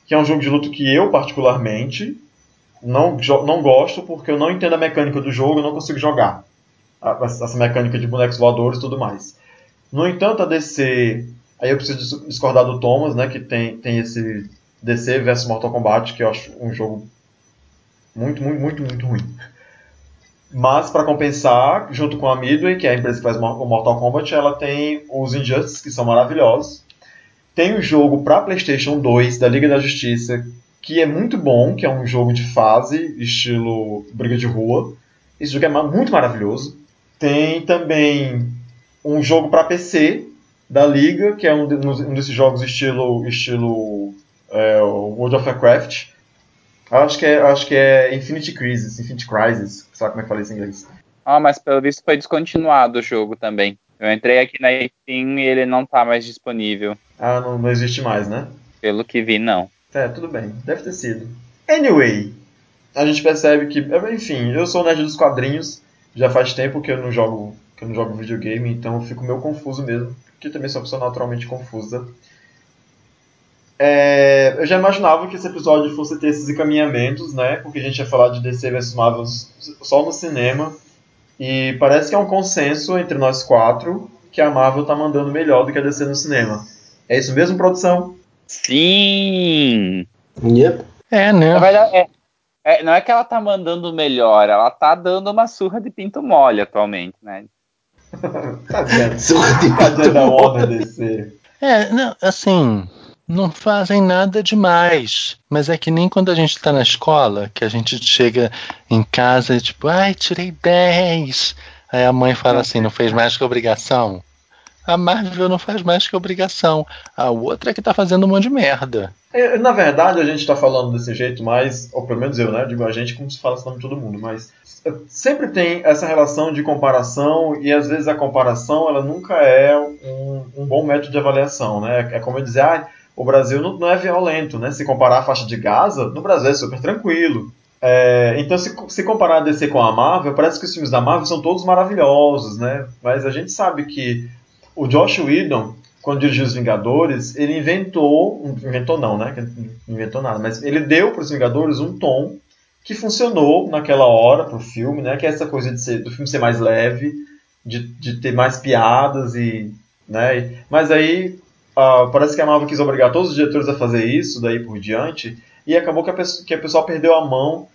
que é um jogo de luta que eu, particularmente, não, não gosto porque eu não entendo a mecânica do jogo, não consigo jogar. Essa mecânica de bonecos voadores e tudo mais. No entanto, a DC. Aí eu preciso discordar do Thomas, né? Que tem, tem esse DC vs Mortal Kombat, que eu acho um jogo muito, muito, muito, muito ruim. Mas, para compensar, junto com a Midway, que é a empresa que faz o Mortal Kombat, ela tem os Injustice, que são maravilhosos. Tem o jogo para PlayStation 2 da Liga da Justiça, que é muito bom, que é um jogo de fase, estilo briga de rua. Esse jogo é muito maravilhoso. Tem também um jogo para PC da Liga, que é um, de, um desses jogos estilo, estilo é, World of Warcraft. Acho que, é, acho que é Infinity Crisis, Infinity Crisis, sabe como é que fala isso em inglês? Ah, mas pelo visto foi descontinuado o jogo também. Eu entrei aqui na Steam e ele não tá mais disponível. Ah, não, não existe mais, né? Pelo que vi, não. É, tudo bem. Deve ter sido. Anyway, a gente percebe que, enfim, eu sou nerd dos quadrinhos, já faz tempo que eu não jogo, que eu não jogo videogame, então eu fico meio confuso mesmo, porque também sou uma pessoa naturalmente confusa. É, eu já imaginava que esse episódio fosse ter esses encaminhamentos, né? Porque a gente ia falar de DC vs Marvel só no cinema. E parece que é um consenso entre nós quatro que a Marvel tá mandando melhor do que a DC no cinema. É isso mesmo, produção? Sim! Yep. É, né? Na verdade, é, é, não é que ela tá mandando melhor, ela tá dando uma surra de pinto mole atualmente, né? Tadinha, Surra de da Warner DC. É, não, assim, não fazem nada demais. Mas é que nem quando a gente tá na escola, que a gente chega em casa e tipo, ai, tirei 10. Aí a mãe fala assim, não fez mais que obrigação. A Marvel não faz mais que obrigação. A outra é que tá fazendo um monte de merda. É, Na verdade, a gente tá falando desse jeito, mas, ou pelo menos eu, né? Digo a gente como se fala de todo mundo, mas é, sempre tem essa relação de comparação e às vezes a comparação ela nunca é um, um bom método de avaliação, né? É como eu dizer, ah, o Brasil não, não é violento, né? Se comparar a faixa de Gaza, no Brasil é super tranquilo. É, então, se, se comparar a DC com a Marvel, parece que os filmes da Marvel são todos maravilhosos, né? Mas a gente sabe que o Josh Whedon, quando dirigiu Os Vingadores, ele inventou, inventou não, né? inventou nada, mas ele deu para os Vingadores um tom que funcionou naquela hora pro filme, né? Que é essa coisa de ser, do filme ser mais leve, de, de ter mais piadas e, né? Mas aí ah, parece que a Marvel quis obrigar todos os diretores a fazer isso daí por diante e acabou que a, pessoa, que a pessoa perdeu a mão.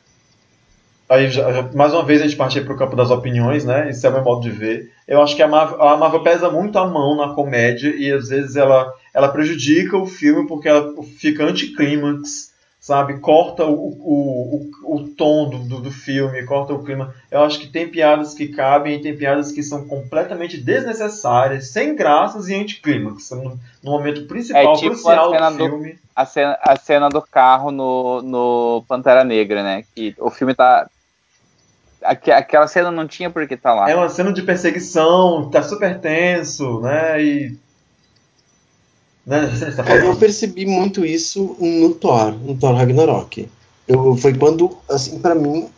Aí, já- já- mais uma vez, a gente parte para o campo das opiniões, né? Esse é o meu modo de ver. Eu acho que a Marvel, a Marvel pesa muito a mão na comédia e às vezes ela, ela prejudica o filme porque ela fica anticlímax, sabe? Corta o, o, o, o tom do, do, filme, corta o clima. Eu acho que tem piadas que cabem e tem piadas que são completamente desnecessárias, sem graças e anticlímax. No, no momento principal, É tipo crucial do do- filme. A cena, a cena do carro no, no Pantera Negra, né? Que o filme tá. aque- Aquela cena não tinha por que tá lá. É uma cena de perseguição, tá super tenso, né? E. Né? Você tá Eu falando? percebi muito isso no Thor, no Thor Ragnarok. Eu, foi quando, assim, pra mim,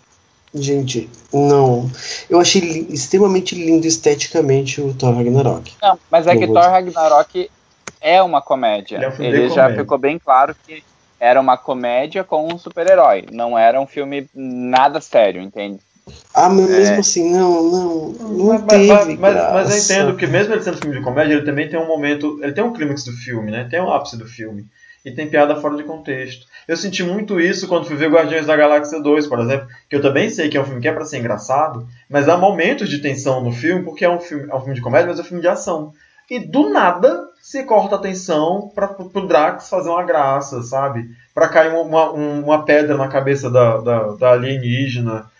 gente, não. Eu achei li- extremamente lindo esteticamente o Thor Ragnarok. Não, mas é que Thor. Ragnarok é uma comédia. Ele é um Ele de já comédia. ficou bem claro que era uma comédia com um super-herói. Não era um filme nada sério, entende? Ah, mas É. mesmo assim, não, não, não Mas, teve mas, mas, mas eu entendo que mesmo ele sendo filme de comédia, ele também tem um momento. Ele tem um clímax do filme, né? Tem um ápice do filme. E tem piada fora de contexto. Eu senti muito isso quando fui ver Guardiões da Galáxia 2, por exemplo, que eu também sei que é um filme que é pra ser engraçado, mas há momentos de tensão no filme, porque é um filme, é um filme de comédia, mas é um filme de ação. E do nada se corta a tensão para pro Drax fazer uma graça, sabe? Pra cair uma, uma, uma pedra na cabeça da, da, da alienígena.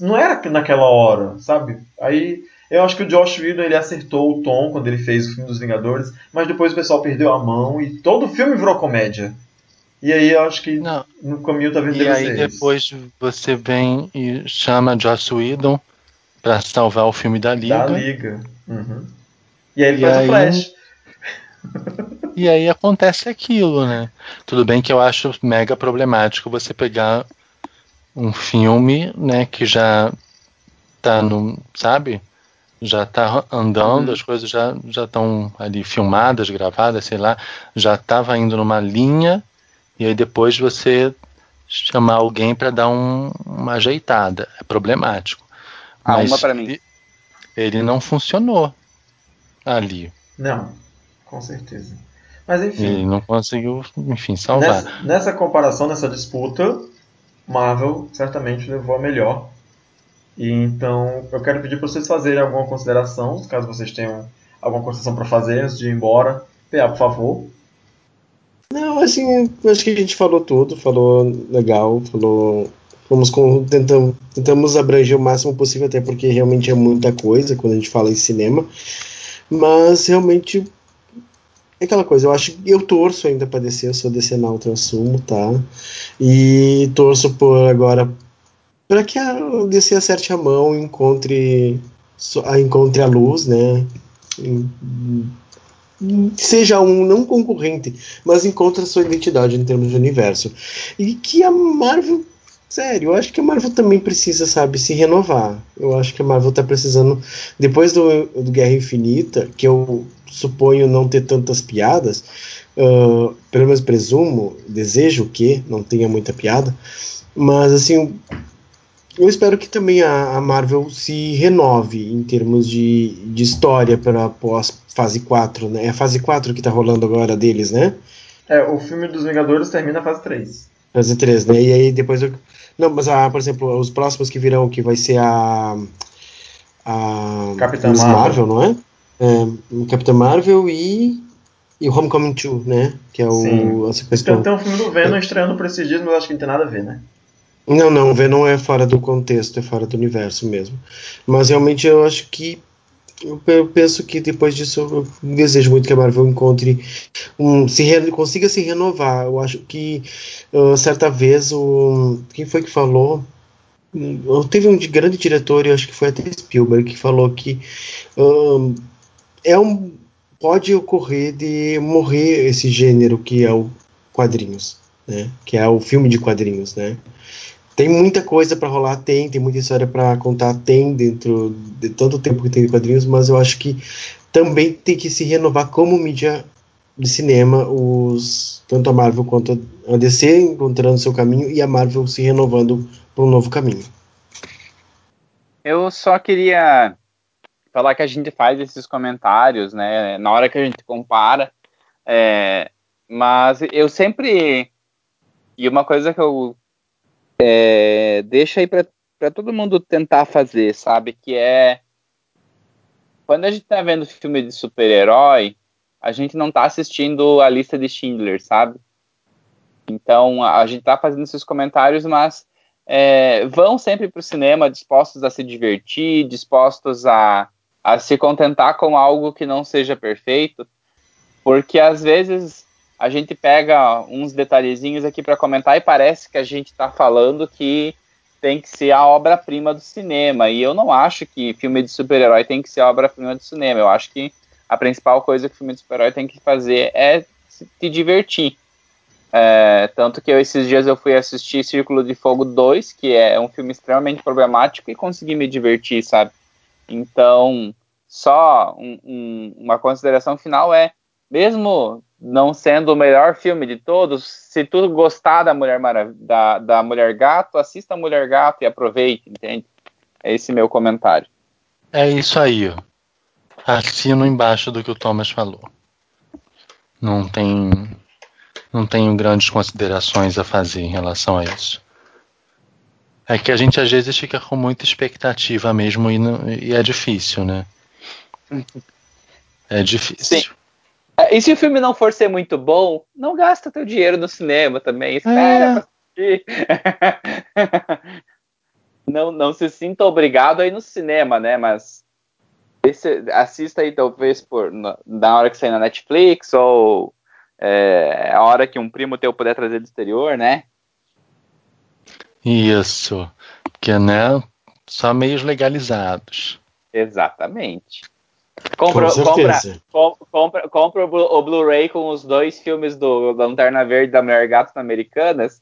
Não era naquela hora, sabe? Aí eu acho que o Josh Whedon ele acertou o tom quando ele fez o filme dos Vingadores, mas depois o pessoal perdeu a mão e todo o filme virou comédia. E aí eu acho que Não, no caminho tá vendo e aí depois você vem e chama Joss Whedon pra salvar o filme da Liga. da Liga. Uhum. E aí ele E faz aí- o Flash. E aí acontece aquilo, né? Tudo bem que eu acho mega problemático você pegar um filme, né, que já tá no, sabe? Já tá andando, Uhum. as coisas já já estão ali filmadas, gravadas, sei lá, já tava indo numa linha e aí depois você chamar alguém para dar um- uma ajeitada, é problemático. Ah, Mas uma pra mim. Ele, ele não funcionou ali. Não, com certeza. Mas Ele enfim, não conseguiu, enfim, salvar. nessa, nessa comparação, nessa disputa, Marvel certamente levou a melhor. E então eu quero pedir para vocês fazerem alguma consideração, caso vocês tenham alguma consideração para fazer antes de ir embora. PA, por favor. Não, assim, acho que a gente falou tudo, falou legal, falou. Fomos com, tentamos, tentamos abranger o máximo possível, até porque realmente é muita coisa quando a gente fala em cinema. Mas realmente é aquela coisa, eu acho que eu torço ainda para descer, eu sou na eu assumo, tá? E torço por agora para que a DC acerte a mão, encontre a encontre a luz, né? seja um não concorrente, mas encontre a sua identidade em termos de universo. E que a Marvel, sério, eu acho que a Marvel também precisa, sabe, se renovar. Eu acho que a Marvel tá precisando, depois do, do Guerra Infinita, que eu suponho não ter tantas piadas, uh, pelo menos presumo, desejo que não tenha muita piada, mas assim, eu espero que também a, a, Marvel se renove em termos de, de história para pós fase 4, né? É a fase 4 que tá rolando agora deles, né? É, o filme dos Vingadores termina a fase 3. Fase 3, né? E aí depois eu... Não, mas ah, por exemplo, os próximos que virão, que vai ser a. A. Capitã Marvel. Marvel, não é? É Capitã Marvel e. E Homecoming 2, né? Que é o. Sim. A sequência então, tem um filme do Venom estreando por esses dias, mas acho que não tem nada a ver, né? Não, não, Venom é fora do contexto, é fora do universo mesmo. Mas realmente eu acho que. Eu penso que depois disso eu desejo muito que a Marvel encontre um. Se re, consiga se renovar. Eu acho que uh, certa vez o. Quem foi que falou? Uh, teve um grande diretor, eu acho que foi até Spielberg, que falou que uh, é um. Pode ocorrer de morrer esse gênero que é o quadrinhos, né? Que é o filme de quadrinhos, né? Tem muita coisa para rolar, tem, tem muita história para contar, tem dentro de tanto tempo que tem de quadrinhos, mas eu acho que também tem que se renovar como mídia de cinema, os tanto a Marvel quanto a DC encontrando seu caminho e a Marvel se renovando para um novo caminho. Eu só queria falar que a gente faz esses comentários, né, na hora que a gente compara, é, mas eu sempre e uma coisa que eu é, deixa aí para todo mundo tentar fazer, sabe? Que é quando a gente tá vendo filme de super-herói, a gente não tá assistindo a lista de Schindler, sabe? Então a gente tá fazendo esses comentários, mas é, vão sempre para o cinema dispostos a se divertir, dispostos a, a se contentar com algo que não seja perfeito, porque às vezes a gente pega uns detalhezinhos aqui para comentar e parece que a gente está falando que tem que ser a obra-prima do cinema. E eu não acho que filme de super-herói tem que ser a obra-prima do cinema. Eu acho que a principal coisa que o filme de super-herói tem que fazer é se divertir. É, tanto que eu, esses dias eu fui assistir Círculo de Fogo 2, que é um filme extremamente problemático, e consegui me divertir, sabe? Então, só um, um, uma consideração final é, mesmo não sendo o melhor filme de todos, se tu gostar da Mulher, Marav da, da Mulher Gato, assista a Mulher Gato e aproveite, entende? É esse meu comentário. É isso aí. Assino embaixo do que o Thomas falou. Não tem, não tenho grandes considerações a fazer em relação a isso. É que a gente às vezes fica com muita expectativa mesmo e, não, e é difícil, né? É difícil. Sim. E se o filme não for ser muito bom, não gasta teu dinheiro no cinema também. Espera é. pra assistir. não, não se sinta obrigado a ir no cinema, né? Mas esse, assista aí talvez por, na, na hora que sair na Netflix ou é, a hora que um primo teu puder trazer do exterior, né? Isso. Porque, né? Só meios legalizados. Exatamente. Compra, compra, compra, compra o Blu-ray com os dois filmes do Lanterna Verde da Mulher Gato Americanas.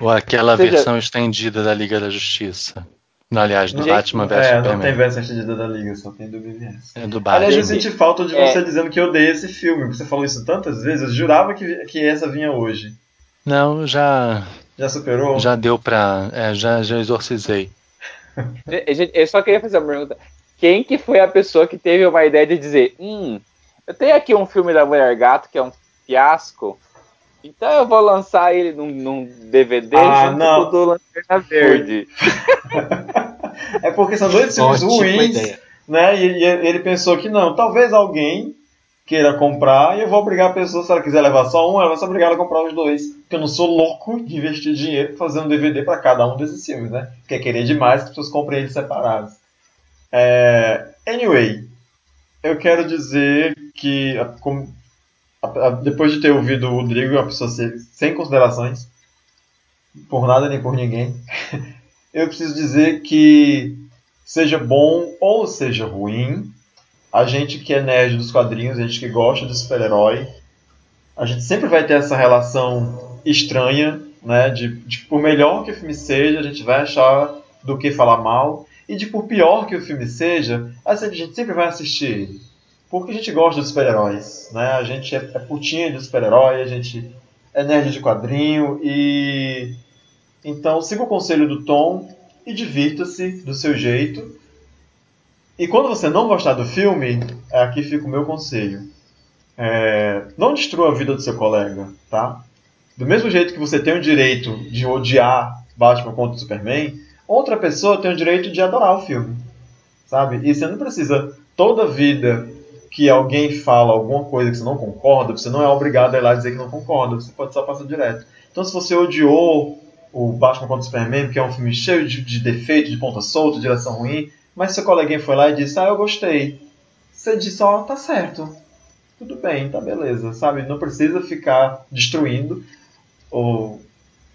Ou aquela Seja, versão estendida da Liga da Justiça. Não, aliás, do Batman vs é, Superman. Não tem versão estendida da Liga, só tem do BVS. É do Batman. Aliás, eu senti falta de você é. dizendo que eu odeio esse filme. Você falou isso tantas vezes, eu jurava que, que essa vinha hoje. Não, já. Já superou? Já deu pra. É, já, já exorcizei. eu só queria fazer uma pergunta quem que foi a pessoa que teve uma ideia de dizer, hum, eu tenho aqui um filme da Mulher Gato que é um fiasco, Então eu vou lançar ele num, num DVD Ah, junto não. do Lanterna Verde. É porque são dois filmes ruins, né? E, e ele pensou que não, talvez alguém queira comprar e eu vou obrigar a pessoa, se ela quiser levar só um, ela vai ser obrigada a comprar os dois. Porque eu não sou louco de investir dinheiro fazer um DVD para cada um desses filmes, né? Porque é querer demais que as pessoas comprem eles separados. É, Anyway, eu quero dizer que depois de ter ouvido o Rodrigo, uma pessoa sem considerações, por nada nem por ninguém, eu preciso dizer que seja bom ou seja ruim, a gente que é nerd dos quadrinhos, a gente que gosta de super-herói, a gente sempre vai ter essa relação estranha, né? De, de por melhor que o filme seja, a gente vai achar do que falar mal, e de por pior que o filme seja, a gente sempre vai assistir. Porque a gente gosta de super-heróis, né? A gente é, é putinha de super-herói, a gente é nerd de quadrinho e então siga o conselho do Tom e divirta-se do seu jeito. E quando você não gostar do filme, aqui fica o meu conselho. É, não destrua a vida do seu colega, tá? Do mesmo jeito que você tem o direito de odiar Batman contra o Superman, outra pessoa tem o direito de adorar o filme, sabe? E você não precisa toda vida que alguém fala alguma coisa que você não concorda, você não é obrigado a ir lá dizer que não concorda, você pode só passar direto. Então, se você odiou o Batman contra o Superman, porque é um filme cheio de, de defeitos, de ponta solta, de direção ruim, mas seu coleguinha foi lá e disse, ah, eu gostei. Você disse, ó, tá certo. Tudo bem, tá beleza, sabe? Não precisa ficar destruindo o,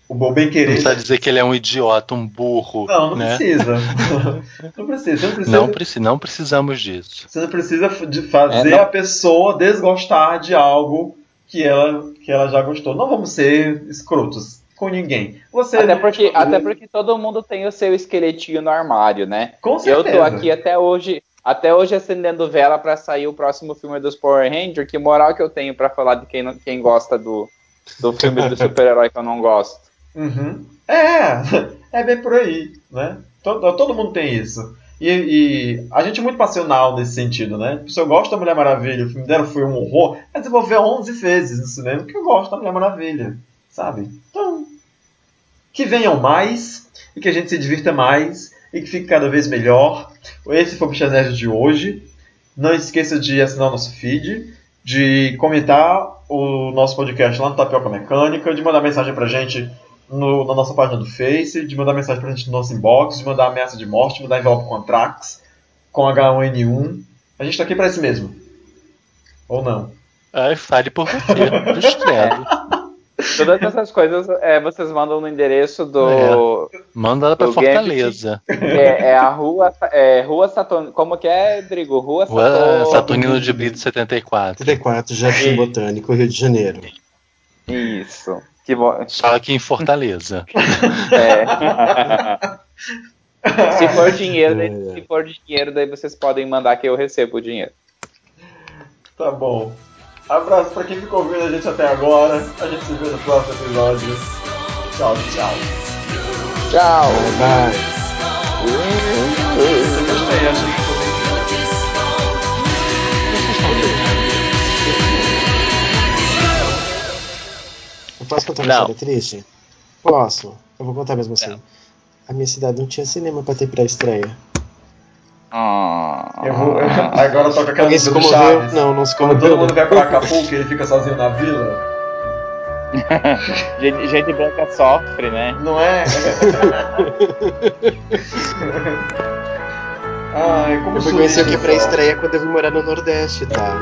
o bom bem Não querer. precisa dizer que ele é um idiota, um burro. Não, não né? precisa. não precisa. Não precisa, Não, preci- não precisamos disso. você não precisa de fazer É, não. a pessoa desgostar de algo que ela, que ela já gostou. Não vamos ser escrotos com ninguém. Você Até porque, até porque todo mundo tem o seu esqueletinho no armário, né? Com Eu certeza. tô aqui até hoje, até hoje acendendo vela pra sair o próximo filme dos Power Rangers. Que moral que eu tenho pra falar de quem, não- quem gosta do, do filme do super-herói que eu não gosto. Uhum. É, é bem por aí, né? Todo, todo mundo tem isso. E, e a gente é muito passional nesse sentido, né? Se eu gosto da Mulher Maravilha, o filme dela foi um horror, mas eu vou ver 11 vezes no cinema porque eu gosto da Mulher Maravilha, sabe? Então, que venham mais e que a gente se divirta mais e que fique cada vez melhor. Esse foi o Bichas Nerds de hoje. Não esqueça de assinar o nosso feed, de comentar o nosso podcast lá no Tapioca Mecânica, de mandar mensagem pra gente no- na nossa página do Face, de mandar mensagem pra gente no nosso inbox, de mandar ameaça de morte, de mandar envelope com Antrax, com H1N1. A gente tá aqui pra isso mesmo. Ou não? Ai, fale por você, cruz credo. Todas essas coisas é, vocês mandam no endereço do. Manda ela pra O Fortaleza. É, é a rua. É, rua Saturno. Como que é, Drigo? Rua Rua Saturno. Saturnino de Brito 74. 34, Jardim Botânico, Rio de Janeiro. Isso. Que bom. Só aqui em Fortaleza. É. se for dinheiro, daí, É. se for dinheiro, daí vocês podem mandar que eu recebo o dinheiro. Tá bom. Abraço pra quem ficou ouvindo a gente até agora. A gente se vê no próximo episódio. Tchau, tchau. Tchau. Bye. Eu gostei, achei que ficou bem Eu posso contar uma Não. história triste? Posso. Eu vou contar mesmo assim. A minha cidade não tinha cinema pra ter pré-estreia. Ah. Eu vou... Agora toca aquela música do? Chaves. Não, não se Quando comoveu. todo mundo vai pra Acapulco e ele fica sozinho na vila. gente, gente branca sofre, né? Não é? Ai, como Eu fui conhecer o que é suíço, pré-estreia quando eu vim morar no Nordeste, tá?